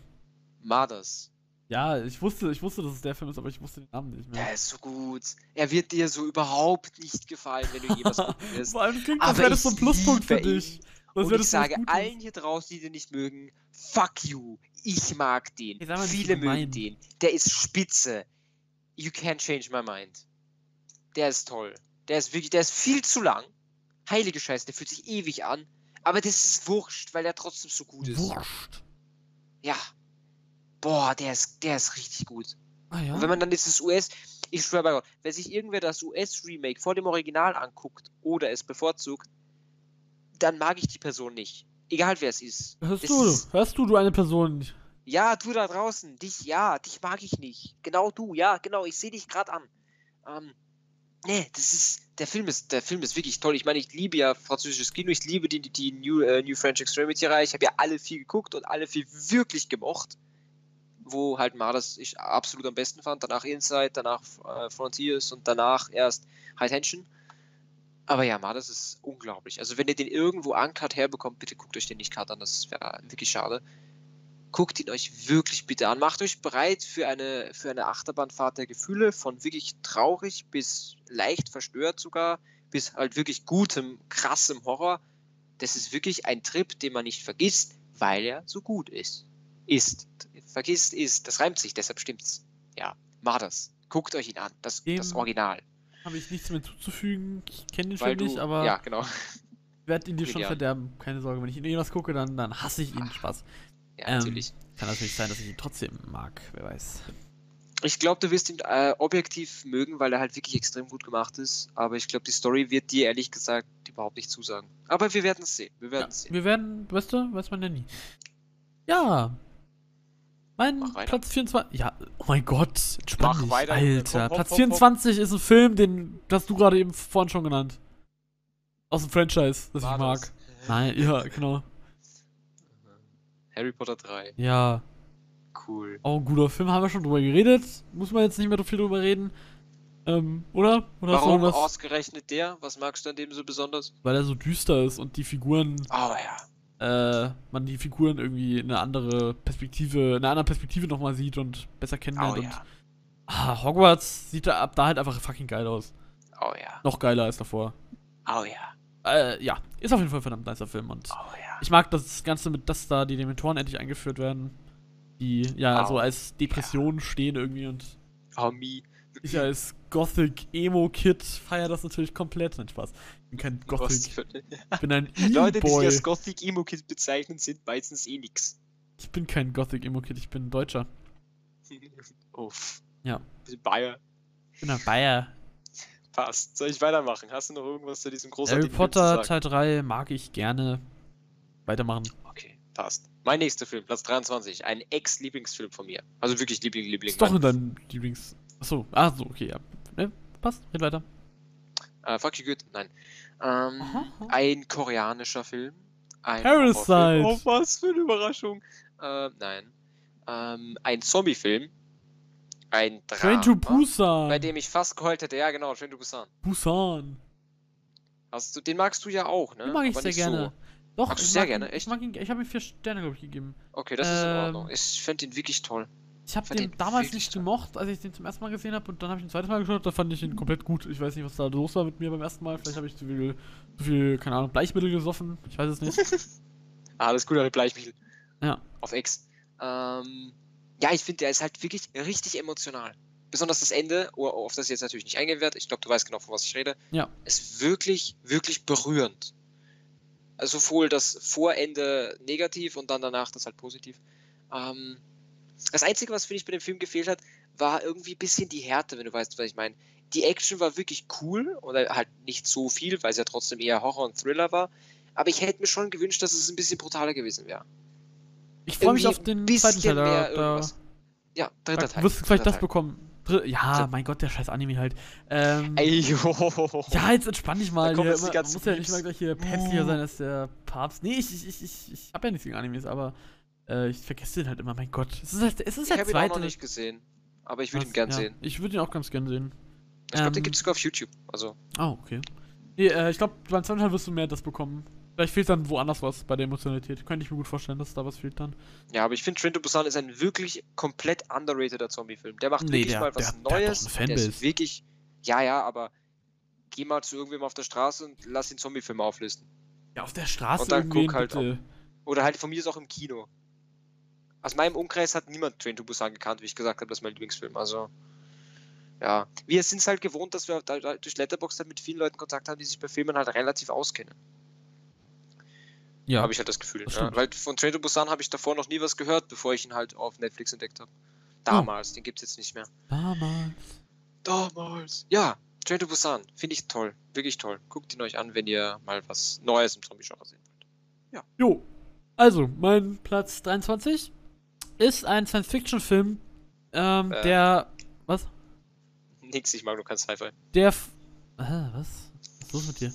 Mothers. Ja, ich wusste, ich wusste, dass es der Film ist, aber ich wusste den Namen nicht mehr. Der ist so gut. Er wird dir so überhaupt nicht gefallen, wenn du jemals gucken wirst. Vor allem klingt, als wäre das so ein Pluspunkt für dich. Als Und ich das sage allen hier draußen, die den nicht mögen, fuck you. Ich mag den. Viele mögen den. Der ist spitze. You can't change my mind. Der ist toll. Der ist wirklich, der ist viel zu lang. Heilige Scheiße, der fühlt sich ewig an. Aber das ist wurscht, weil er trotzdem so gut ist. Wurscht. Ja. Boah, der ist, der ist richtig gut. Ah ja. Und wenn man dann dieses US, ich schwöre bei Gott, wenn sich irgendwer das US-Remake vor dem Original anguckt oder es bevorzugt, dann mag ich die Person nicht. Egal wer es ist. Hörst Das du, ist- hörst du, du eine Person? Ja, du da draußen, dich ja, dich mag ich nicht. Genau du, ja, genau, ich sehe dich gerade an. Ähm, nee, das ist, der Film ist, der Film ist wirklich toll. Ich meine, ich liebe ja französisches Kino, ich liebe die, die, New, äh, New French Extremity Reihe. Ich habe ja alle vier geguckt und alle vier wirklich gemocht. Wo halt Marders ich absolut am besten fand. Danach Inside, danach äh, Frontiers und danach erst High Tension. Aber ja, Marders ist unglaublich. Also wenn ihr den irgendwo uncut herbekommt, bitte guckt euch den nicht cut an, das wäre wirklich schade guckt ihn euch wirklich bitte an. Macht euch bereit für eine, für eine Achterbahnfahrt der Gefühle, von wirklich traurig bis leicht verstört sogar, bis halt wirklich gutem, krassem Horror. Das ist wirklich ein Trip, den man nicht vergisst, weil er so gut ist. Ist. Vergisst ist. Das reimt sich, deshalb stimmt's. Ja, macht das. Guckt euch ihn an. Das, das Original. Habe ich nichts mehr zuzufügen. Ich kenne den Weil Film du, nicht, aber ja, genau. ich werde ihn dir ihn schon verderben. Keine Sorge, wenn ich ihn irgendwas gucke, dann, dann hasse ich ihn. Spaß. Ja, Ähm, natürlich. Kann natürlich sein, dass ich ihn trotzdem mag. Wer weiß. Ich glaube, du wirst ihn äh, objektiv mögen, weil er halt wirklich extrem gut gemacht ist. Aber ich glaube, die Story wird dir ehrlich gesagt überhaupt nicht zusagen. Aber wir werden es sehen. Wir werden Ja, es sehen. wir werden, weißt du, weiß man ja nie. Ja. Mein. Platz 24. Ja, oh mein Gott. Mach dich, weiter. Alter. Hopp, hopp, Platz hopp, 24 ist ein Film, den hast du gerade eben vorhin schon genannt. Aus dem Franchise, das War ich mag. das? Nein, ja, genau. Harry Potter 3. Ja. Cool. Auch ein guter Film, haben wir schon drüber geredet. Muss man jetzt nicht mehr so viel drüber reden. Ähm, oder? Oder Warum ausgerechnet der? Was magst du an dem so besonders? Weil er so düster ist und die Figuren, Oh ja. äh, man die Figuren irgendwie in eine andere Perspektive, in einer anderen Perspektive nochmal sieht und besser kennenlernt. Oh und ja. Ah, Hogwarts sieht da ab da halt einfach fucking geil aus. Oh ja. Noch geiler als davor. Oh ja. Äh, ja, ist auf jeden Fall ein verdammt nicer Film und Oh ja. Ich mag das Ganze mit, dass da die Dementoren endlich eingeführt werden. Die, ja, Oh, so als Depressionen stehen irgendwie und Oh me. ich als Gothic Emo Kid feiere das natürlich komplett. Nein, Spaß. Ich bin kein Gothic, ich bin ein Leute, die sich als Gothic Emo Kid bezeichnen, sind meistens eh nix. Ich bin kein Gothic Emo Kid, ich bin Deutscher. Uff. Ja. Bayer. Ich bin ein Bayer. Passt. Soll ich weitermachen? Hast du noch irgendwas zu diesem Harry Film zu Potter? Teil 3 mag ich gerne. Weitermachen. Okay, Passt. Mein nächster Film, Platz 23. Ein Ex-Lieblingsfilm von mir. Also wirklich Liebling, Liebling. Ist doch in deinem Lieblings. Achso, ah, so, okay, ja. Ne, passt, red weiter. Äh, fuck you good. Nein. Ähm, ein koreanischer Film. Ein Parasite. Horrorfilm. Oh, was für eine Überraschung. Ähm, nein. Ähm, ein Zombie-Film. Ein Drama. Train to Busan. Bei dem ich fast geheult hätte. Ja, genau, Train to Busan. Busan. Hast du, den magst du ja auch, ne? Den mag ich Aber sehr gerne. Doch, Magst du ich sehr mag gerne, ihn, echt? Ich mag ihn, ich habe ihm vier Sterne, glaube ich, gegeben. Okay, das ist in Ähm, Ordnung. Ich finde ihn wirklich toll. Ich habe Fand den damals nicht gemocht, als ich den zum ersten Mal gesehen habe und dann habe ich ihn ein zweites Mal geschaut, da fand ich ihn komplett gut. Ich weiß nicht, was da los war mit mir beim ersten Mal. Vielleicht habe ich zu viel, zu viel, keine Ahnung, Bleichmittel gesoffen. Ich weiß es nicht. Ah, alles gut, eine Bleichmittel. Ja. Auf Ex. Ähm, ja, ich finde, der ist halt wirklich richtig emotional. Besonders das Ende, oh, auf das ich jetzt natürlich nicht eingehen werde. Ich glaube, du weißt genau, von was ich rede. Ja. Ist wirklich, wirklich berührend. Also sowohl das Vorende negativ und dann danach das halt positiv. Ähm, das Einzige, was finde ich bei dem Film gefehlt hat, war irgendwie ein bisschen die Härte, wenn du weißt, was ich meine. Die Action war wirklich cool oder halt nicht so viel, weil es ja trotzdem eher Horror und Thriller war. Aber ich hätte mir schon gewünscht, dass es ein bisschen brutaler gewesen wäre. Ich freue mich auf den zweiten Teil. Da. Ja, dritter Teil. wirst du vielleicht das bekommen. Ja, mein Gott, der scheiß Anime halt. Ähm. Ey, jo. ja, jetzt entspann dich mal. kommen Hier, jetzt die immer, muss ja nicht mal gleich hier päpstlicher Uh. sein als der Papst. Nee, ich, ich, ich, ich, ich habe ja nichts gegen Animes, aber äh, ich vergesse den halt immer. Mein Gott. Es ist, halt, es ist Ich der habe ihn auch zweite. noch nicht gesehen. Aber ich würde ihn gern ja, sehen. Ich würde ihn auch ganz gern sehen. Ich glaube, den Ähm, gibt es sogar auf YouTube. Also, Ah, okay. Nee, äh, ich glaube, beim zweiten Teil wirst du mehr das bekommen. Vielleicht fehlt dann woanders was bei der Emotionalität. Könnte ich mir gut vorstellen, dass da was fehlt dann. ja, aber ich finde, Train to Busan ist ein wirklich komplett underrateder Zombie-Film. Der macht Nee, wirklich der- mal was der- der Neues. eine der ist wirklich. Ja, ja, aber geh mal zu irgendwem auf der Straße und lass den Zombie-Film auflisten. Ja, auf der Straße Und dann guck halt bitte. Oder halt von mir ist auch im Kino. Aus meinem Umkreis hat niemand Train to Busan gekannt, wie ich gesagt habe, das ist mein Lieblingsfilm. Also, ja. Wir sind es halt gewohnt, dass wir durch Letterboxd halt mit vielen Leuten Kontakt haben, die sich bei Filmen halt relativ auskennen. Ja, Habe ich halt das Gefühl. das ja. Weil von Train to Busan habe ich davor noch nie was gehört, bevor ich ihn halt auf Netflix entdeckt habe. Damals, den gibt es jetzt nicht mehr. damals. Damals. Ja, Train to Busan. Finde ich toll. Wirklich toll. Guckt ihn euch an, wenn ihr mal was Neues im Zombie-Genre sehen wollt. Jo. Also, mein Platz 23 ist ein Science-Fiction-Film, ähm, Äh. der. Was? Nix, ich mag nur kein Sci-Fi. Der. f- Äh, was? Was ist los mit dir?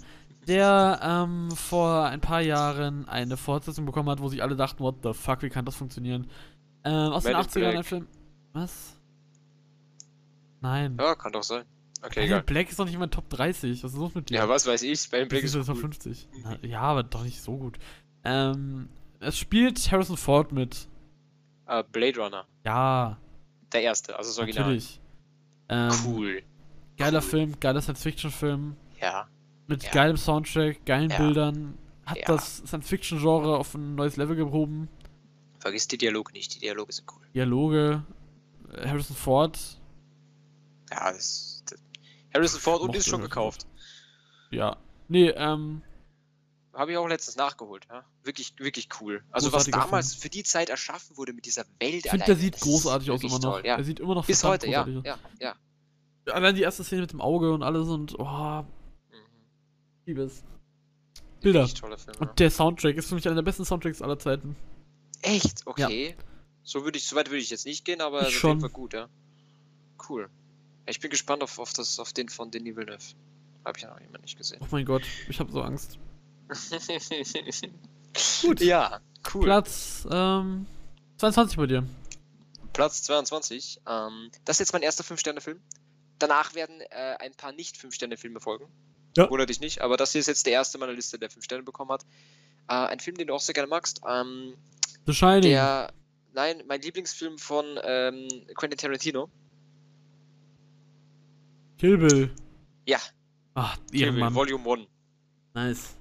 Der ähm, vor ein paar Jahren eine Fortsetzung bekommen hat, wo sich alle dachten, what the fuck, wie kann das funktionieren? Ähm, aus den Men in 80ern ein Black. Film. Was? Nein. Ja, kann doch sein. Okay, in egal. Black ist doch nicht mal Top 30. Was ist los mit dir? Ja, was weiß ich, dem Blick ist ist Top cool. 50. Na, ja, aber doch nicht so gut. Ähm, es spielt Harrison Ford mit. Äh, Blade Runner. Ja, Der erste, also das Original. natürlich. Ähm, Cool. Geiler Cool. Film, geiler Science-Fiction-Film. Ja. Mit Ja. geilem Soundtrack, geilen Ja. Bildern. Hat Ja. das Science-Fiction-Genre auf ein neues Level gehoben. Vergiss die Dialoge nicht, die Dialoge sind cool. Dialoge. äh, Harrison Ford. Ja, das. das Harrison Ford und ist schon Harrison gekauft. Ja. Nee, ähm. Habe ich auch letztens nachgeholt. Ja? Wirklich, wirklich cool. Also was damals für die Zeit erschaffen wurde mit dieser Welt. Ich finde, der sieht großartig aus immer noch. Toll, ja. Er sieht immer noch Bis heute, ja, ja, ja. Allein die erste Szene mit dem Auge und alles und. Oh, Mhm. liebes. Bilder. Ja. Und der Soundtrack ist für mich einer der besten Soundtracks aller Zeiten. Echt? Okay. So würde ich, so weit würde ich jetzt nicht gehen, aber Ich ist auf schon. Fall gut, ja. Cool. Ich bin gespannt auf, auf, das, auf den von Denis Villeneuve. Habe ich ja noch immer nicht gesehen. Oh mein Gott, ich habe so Angst. Gut. Ja, cool. Platz ähm, 22 bei dir. Platz 22. Ähm, das ist jetzt mein erster 5-Sterne-Film. Danach werden äh, ein paar Nicht-5-Sterne-Filme folgen. Ja. Wundert dich nicht, aber das hier ist jetzt der erste meiner Liste, der 5 Sterne bekommen hat. Äh, ein Film, den du auch sehr gerne magst. Ähm, The Shining. der, nein, mein Lieblingsfilm von ähm, Quentin Tarantino. Kill Bill. Ja. Ach, Kill Bill, Ehrenmann. Volume 1. Nice.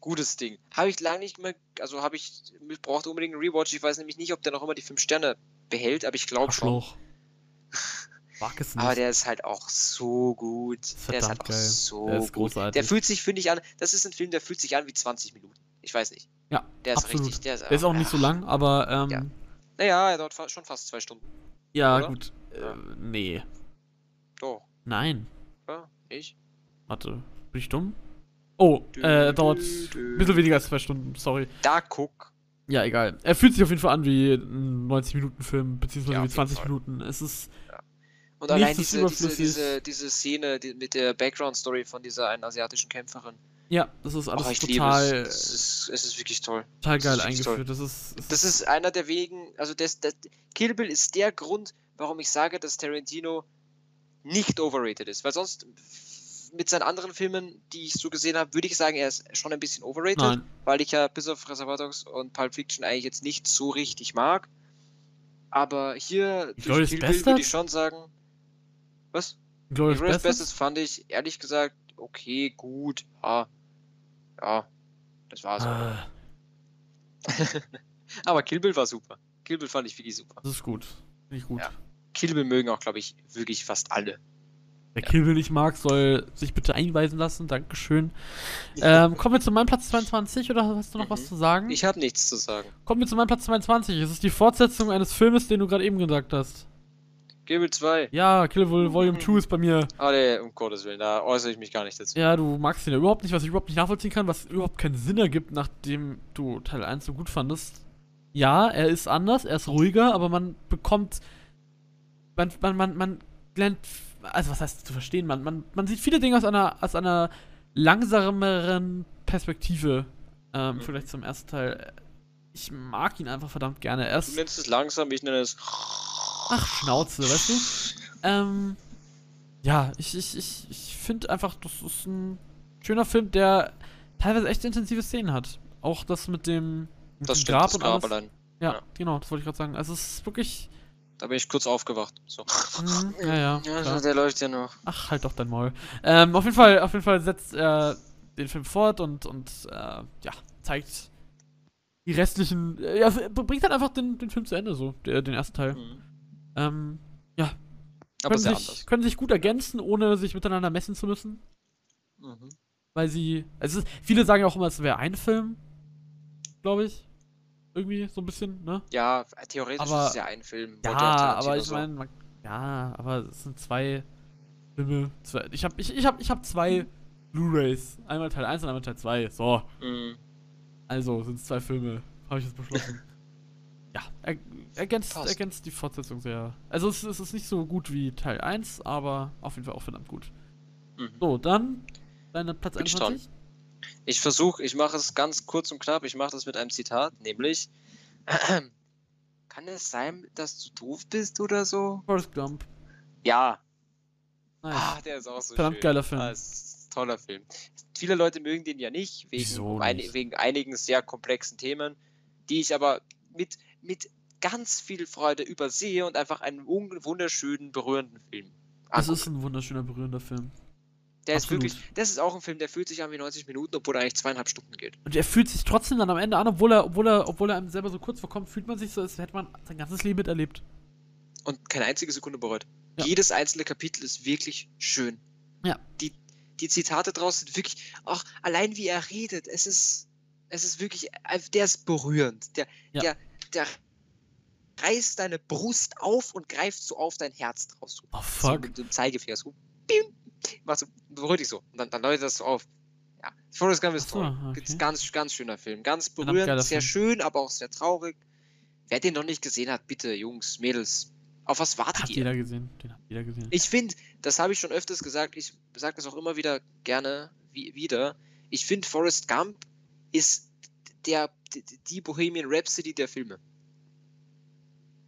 Gutes Ding. Habe ich lange nicht mehr, also habe ich, braucht unbedingt einen Rewatch. Ich weiß nämlich nicht, ob der noch immer die 5 Sterne behält, aber ich glaube schon. Arschloch. Wag es nicht. Aber der ist halt auch so gut. Der ist halt verdammt auch geil. so Der ist gut. großartig. Der fühlt sich, finde ich, an. Das ist ein Film, der fühlt sich an wie 20 Minuten. Ich weiß nicht. Ja, Der ist absolut. richtig. Der ist, Der ist auch nicht so lang, aber ähm, Ja. ja, Naja, er dauert fa schon fast zwei Stunden. oder? gut. Ja. Äh, nee. Doch. Nein. Ja, ich. Warte. Bin ich dumm? Oh, äh, dauert ein bisschen weniger als zwei Stunden, sorry. Da guck. Ja, egal. Er fühlt sich auf jeden Fall an wie ein 90-Minuten-Film, beziehungsweise Ja, wie auf jeden 20 Fall. Minuten. Es ist. Und allein diese, diese, diese, diese Szene die, mit der Background-Story von dieser einen asiatischen Kämpferin. Ja, das ist alles ich liebe total, es. Es ist, es ist wirklich toll. total geil wirklich toll. eingeführt. Das ist. Das ist einer der Wegen, also das, das, Kill Bill ist der Grund, warum ich sage, dass Tarantino nicht overrated ist. Weil sonst mit seinen anderen Filmen, die ich so gesehen habe, würde ich sagen, er ist schon ein bisschen overrated. Nein. weil ich ja bis auf Reservoir Dogs und Pulp Fiction eigentlich jetzt nicht so richtig mag. Aber hier durch Glorious Kill Bill würde ich schon sagen. Was? Glorious Glorious Bastards? Bastards fand ich ehrlich gesagt okay, gut, ja. Ja, das war's. Ah, Aber Kill Bill war super. Kill Bill fand ich wirklich super. das ist gut. Finde ich gut. Ja. Kill Bill mögen auch, glaube ich, wirklich fast alle. Wer Kill Bill nicht mag, soll sich bitte einweisen lassen. Dankeschön. Ähm, kommen wir zu meinem Platz 22 oder hast du noch was Mhm. zu sagen? Ich habe nichts zu sagen. Kommen wir zu meinem Platz 22. Es ist die Fortsetzung eines Filmes, den du gerade eben gesagt hast. Bill 2. Ja, Kill Bill Volume Mhm. 2 ist bei mir. Ah, nee, um Gottes Willen, da äußere ich mich gar nicht dazu. Ja, du magst ihn ja überhaupt nicht, was ich überhaupt nicht nachvollziehen kann, was überhaupt keinen Sinn ergibt, nachdem du Teil 1 so gut fandest. Ja, er ist anders, er ist ruhiger, aber man bekommt. Man, man, man, man lernt. Also, was heißt zu verstehen? Man, man, man sieht viele Dinge aus einer, aus einer langsameren Perspektive. Ähm, Mhm. Vielleicht zum ersten Teil. Ich mag ihn einfach verdammt gerne. Er Du ist. nennst es langsam, ich nenne es. Ach, Schnauze, weißt du? Ähm, ja, ich, ich, ich, ich finde einfach, das ist ein schöner Film, der teilweise echt intensive Szenen hat. Auch das mit dem, mit Das dem stimmt, Grab und Grab alles. allein. Ja, Ja. genau, das wollte ich gerade sagen. Also es ist wirklich. Da bin ich kurz aufgewacht. So. Mhm, ja, ja. Ja, klar. der läuft ja noch. Ach, halt doch dein Maul. Ähm, auf jeden Fall, auf jeden Fall setzt er den Film fort und, und äh, ja, zeigt die restlichen. Äh, ja, bringt halt einfach den, den Film zu Ende, so, der, den ersten Teil. Mhm. Ähm, ja, Aber können sich, können sich gut ergänzen, ohne sich miteinander messen zu müssen. Mhm. Weil sie. Also es ist, viele sagen ja auch immer, es wäre ein Film. Glaube ich. Irgendwie so ein bisschen, ne? Ja, theoretisch Aber- ist es ja ein Film. Ja, aber ich so. meine, ja, aber es sind zwei Filme. Zwei, ich habe ich, ich hab, ich hab zwei Blu-Rays. Einmal Teil 1 und einmal Teil 2. So, Mhm. also sind es zwei Filme. Habe ich jetzt beschlossen. ja, er, ergänzt, Passt. ergänzt die Fortsetzung sehr. Also es, es ist nicht so gut wie Teil 1, aber auf jeden Fall auch verdammt gut. Mhm. So, dann deine Platz Bin ich 21. Ich versuche, ich mache es ganz kurz und knapp. Ich mache das mit einem Zitat, nämlich: Kann es sein, dass du doof bist oder so? Forrest Gump. Ja. Nice. Ah, der ist auch so Verdammt schön. geiler Film. Ah, toller Film. Viele Leute mögen den ja nicht, wegen, ein, nicht? wegen einigen sehr komplexen Themen, die ich aber mit, mit ganz viel Freude übersehe und einfach einen un- wunderschönen, berührenden Film. Angucke. ist ein wunderschöner, berührender Film. der ist absolut. wirklich, das ist auch ein Film, der fühlt sich an wie 90 Minuten, obwohl er eigentlich zweieinhalb Stunden geht. Und er fühlt sich trotzdem dann am Ende an, obwohl er, obwohl er, obwohl er einem selber so kurz vorkommt, fühlt man sich so, als hätte man sein ganzes Leben miterlebt. Und keine einzige Sekunde bereut. Ja. Jedes einzelne Kapitel ist wirklich schön. Ja. Die, die Zitate draus sind wirklich, auch allein wie er redet, es ist, es ist wirklich, äh, der ist berührend. Der, Ja. der, der reißt deine Brust auf und greift so auf dein Herz draus. So, Oh, so fuck. mit dem Zeigefinger so, bim, machst so, beruhig dich so. Und dann, dann läutet das so auf. Ja, Forrest Gump ist so, toll. okay. Ganz, ganz schöner Film. Ganz berührend, sehr schön, aber auch sehr traurig. Wer den noch nicht gesehen hat, bitte, Jungs, Mädels, auf was wartet Hat ihr? jeder gesehen. Den hat jeder gesehen. Ich finde, das habe ich schon öfters gesagt, ich sage das auch immer wieder gerne wie, wieder. Ich finde, Forrest Gump ist der, die, Bohemian Rhapsody der Filme.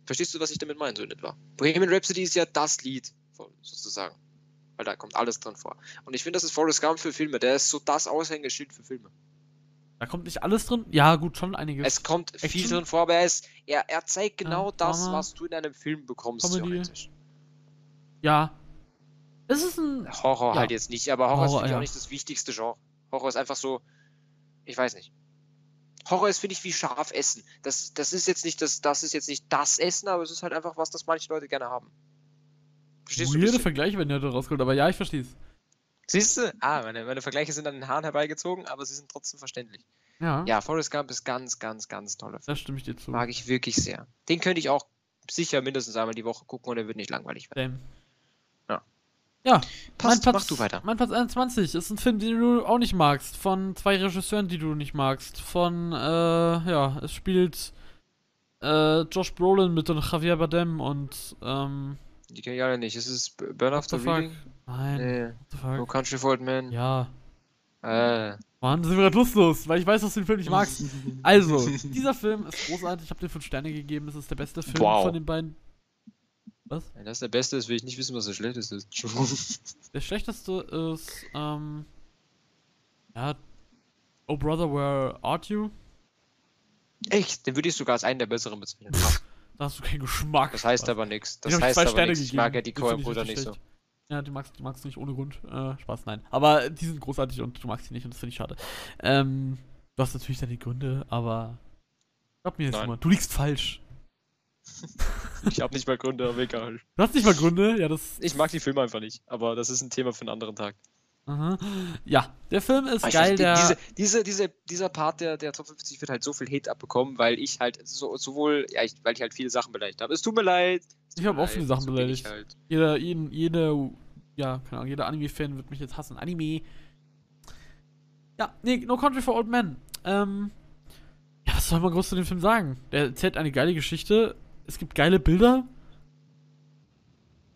Verstehst du, was ich damit meine, so in etwa? Bohemian Rhapsody ist ja das Lied, sozusagen. Weil da kommt alles dran vor. Und ich finde, das ist Forrest Gump für Filme. Der ist so das Aushängeschild für Filme. Da kommt nicht alles drin. Ja, gut, schon einiges. Es kommt viel Action? drin vor, aber er, ist, er, er zeigt genau Ja, das, was du in einem Film bekommst, Comedy. theoretisch. ja. Es ist ein. Horror Ja. halt jetzt nicht, aber Horror, ist Horror, mich ja. auch nicht das wichtigste Genre. Horror ist einfach so, ich weiß nicht. Horror ist, finde ich, wie scharf essen. Das, das ist jetzt nicht das, das ist jetzt nicht das Essen, aber es ist halt einfach was, das manche Leute gerne haben. Verstehst du? ein Weirde? Vergleiche werden ja da rausgeholt, aber ja, ich verstehe es. Siehst du? Ah, meine, meine Vergleiche sind an den Haaren herbeigezogen, aber sie sind trotzdem verständlich. Ja, Ja, Forrest Gump ist ganz, ganz, ganz toller Film. da stimme ich dir zu. Mag ich wirklich sehr. Den könnte ich auch sicher mindestens einmal die Woche gucken und er wird nicht langweilig werden. Same. Ja, Passt, mein mach du weiter. Mein Platz 21 ist ein Film, den du auch nicht magst. Von zwei Regisseuren, die du nicht magst. Von, äh, ja, es spielt äh, Josh Brolin mit und Javier Bardem und, ähm, Die kenne ich alle nicht. Ist es Burn After the fuck? Reading? Nein, Nee. what the No fuck? Country for Old Men? Ja. Äh. Mann, sind wir gerade lustlos, weil ich weiß, dass du den Film nicht magst. Also, dieser Film ist großartig. Ich habe dir 5 Sterne gegeben. Es ist der beste Film Wow. von den beiden. Was? Wenn das der beste ist, will ich nicht wissen, was der schlechteste ist. Der schlechteste ist, ähm, ja, Oh Brother, Where Art You? Echt? Den würde ich sogar als einen der besseren bezeichnen. Da hast du keinen Geschmack. Das heißt Spaß. aber nichts. Das heißt zwei aber Sterne nichts. Ich mag ja die Coen-Brüder richtig nicht so. Ja, die magst, die magst du nicht ohne Grund. Äh, Spaß, nein. Aber die sind großartig und du magst sie nicht und das finde ich schade. Ähm, du hast natürlich deine Gründe, aber glaub mir jetzt Nein. mal, du liegst falsch. Ich habe nicht mal Gründe, aber egal. Du hast nicht mal Gründe, ja, das. Ich mag die Filme einfach nicht, aber das ist ein Thema für einen anderen Tag. Aha. Ja, der Film ist Ich geil, weiß, der. diese, diese, diese, dieser Part der, der Top 50 wird halt so viel Hate abbekommen, weil ich halt so, sowohl, ja, ich, weil ich halt viele Sachen beleidigt habe. Es tut mir leid. tut Ich hab mir auch viele Sachen so beleidigt. Halt. Jeder, jeden, jede, ja, keine Ahnung, jeder Anime-Fan wird mich jetzt hassen. Anime. Ja, nee, No Country for Old Men. Ähm, ja, was soll man groß zu dem Film sagen? Der erzählt eine geile Geschichte. Es gibt geile Bilder.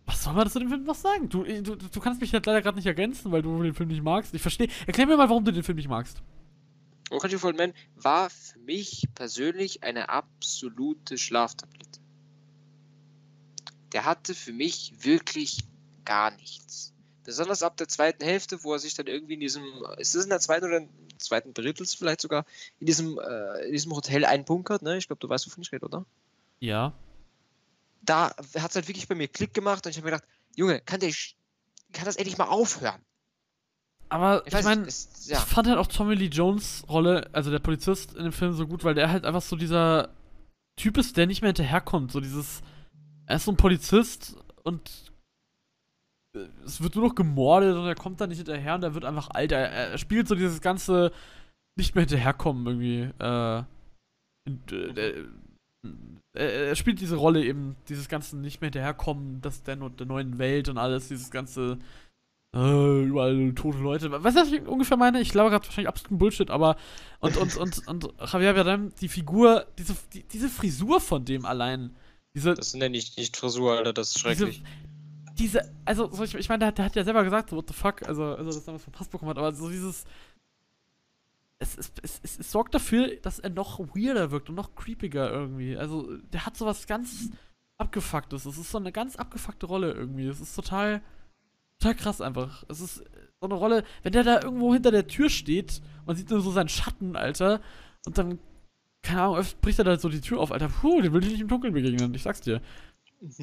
Was soll man zu dem Film noch sagen? Du, du, du kannst mich halt leider gerade nicht ergänzen, weil du den Film nicht magst. Ich verstehe. Erklär mir mal, warum du den Film nicht magst. No Country for Old Men war für mich persönlich eine absolute Schlaftablette. Der hatte für mich wirklich gar nichts. Besonders ab der zweiten Hälfte, wo er sich dann irgendwie in diesem, ist das in der zweiten oder im zweiten Drittels vielleicht sogar, in diesem, äh, in diesem Hotel einbunkert, ne? Ich glaube, du weißt, wovon ich rede, oder? Ja. Da hat es halt wirklich bei mir Klick gemacht und ich habe mir gedacht, Junge, kann der, kann das endlich mal aufhören? Aber ich, weiß meine, ja. Ich fand halt auch Tommy Lee Jones Rolle, also der Polizist in dem Film so gut, weil der halt einfach so dieser Typ ist, der nicht mehr hinterherkommt. So dieses, er ist so ein Polizist und äh, es wird nur noch gemordet und er kommt da nicht hinterher und er wird einfach alt. Er, er spielt so dieses ganze nicht mehr hinterherkommen irgendwie. Äh, und, äh, er, er spielt diese Rolle eben, dieses ganze nicht mehr hinterherkommen, das der, der neuen Welt und alles, dieses ganze äh, überall tote Leute. Weißt du, was ich ungefähr meine? Ich glaube gerade wahrscheinlich absoluten Bullshit, aber und, und, und, und Javier Bardem, die Figur, diese, die, diese Frisur von dem allein, diese, Das nenne ich nicht Frisur, Alter, das ist schrecklich. diese, diese also so ich, ich meine, der, hat- der hat ja selber gesagt, so, what the fuck, also, also das damals verpasst bekommen hat, aber so dieses, es, es, es, es, es sorgt dafür, dass er noch weirder wirkt und noch creepiger irgendwie. Also, der hat sowas ganz abgefucktes. Es ist so eine ganz abgefuckte Rolle irgendwie. Es ist total, total krass einfach. Es ist so eine Rolle, wenn der da irgendwo hinter der Tür steht, man sieht nur so seinen Schatten, Alter, und dann, keine Ahnung, öff- bricht er da so die Tür auf, Alter. Puh, den will ich nicht im Dunkeln begegnen, ich sag's dir.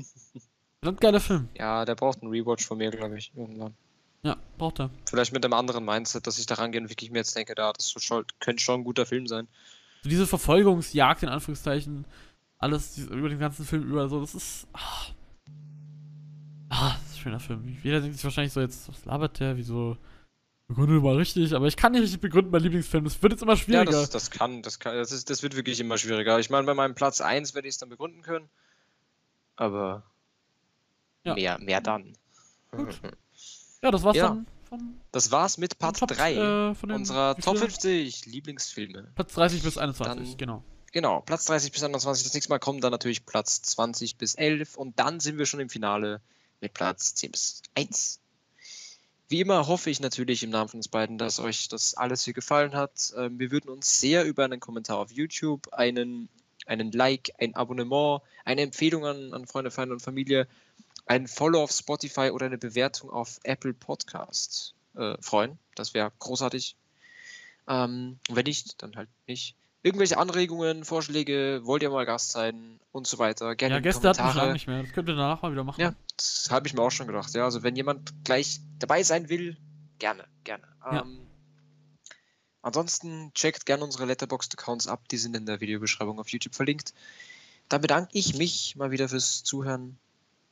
Verdammt geiler Film. Ja, der braucht einen Rewatch von mir, glaube ich, irgendwann. Ja, braucht er. Vielleicht mit einem anderen Mindset, dass ich da rangehe und wirklich mir jetzt denke, da, das so schon, könnte schon ein guter Film sein. So diese Verfolgungsjagd, in Anführungszeichen, alles über den ganzen Film über, so, das ist. Ah, ah das ist ein schöner Film. Jeder denkt sich wahrscheinlich so, jetzt, was labert der, wieso. Begründe mal richtig, aber ich kann nicht richtig begründen, mein Lieblingsfilm. Das wird jetzt immer Ja, schwieriger. das, das kann, das kann, das ist, das wird wirklich immer schwieriger. Ich meine, bei meinem Platz 1 werde ich es dann begründen können. Aber Ja. mehr, mehr dann. Gut. ja, das war's Ja. dann von Das war's mit Part Top, 3 äh, von unserer Top viele? 50 Lieblingsfilme. Platz 30 bis 21, Dann- genau. Genau, Platz 30 bis 21. Das nächste Mal kommen dann natürlich Platz 20 bis 11 und dann sind wir schon im Finale mit Platz 10 bis 1. Wie immer hoffe ich natürlich im Namen von uns beiden, dass euch das alles hier gefallen hat. Ähm, wir würden uns sehr über einen Kommentar auf YouTube, einen, einen Like, ein Abonnement, eine Empfehlung an, an Freunde, Feinde und Familie, ein Follow auf Spotify oder eine Bewertung auf Apple Podcast äh, freuen. Das wäre großartig. Ähm, wenn nicht, dann halt nicht. Irgendwelche Anregungen, Vorschläge, wollt ihr mal Gast sein und so weiter. Gerne Ja, Gäste hatten wir schon nicht mehr. Das könnt ihr danach mal wieder machen. Ja, das habe ich mir auch schon gedacht. Ja, also wenn jemand gleich dabei sein will, gerne, gerne. Ja. Ähm, ansonsten checkt gerne unsere Letterboxd-Accounts ab, die sind in der Videobeschreibung auf YouTube verlinkt. Dann bedanke ich mich mal wieder fürs Zuhören.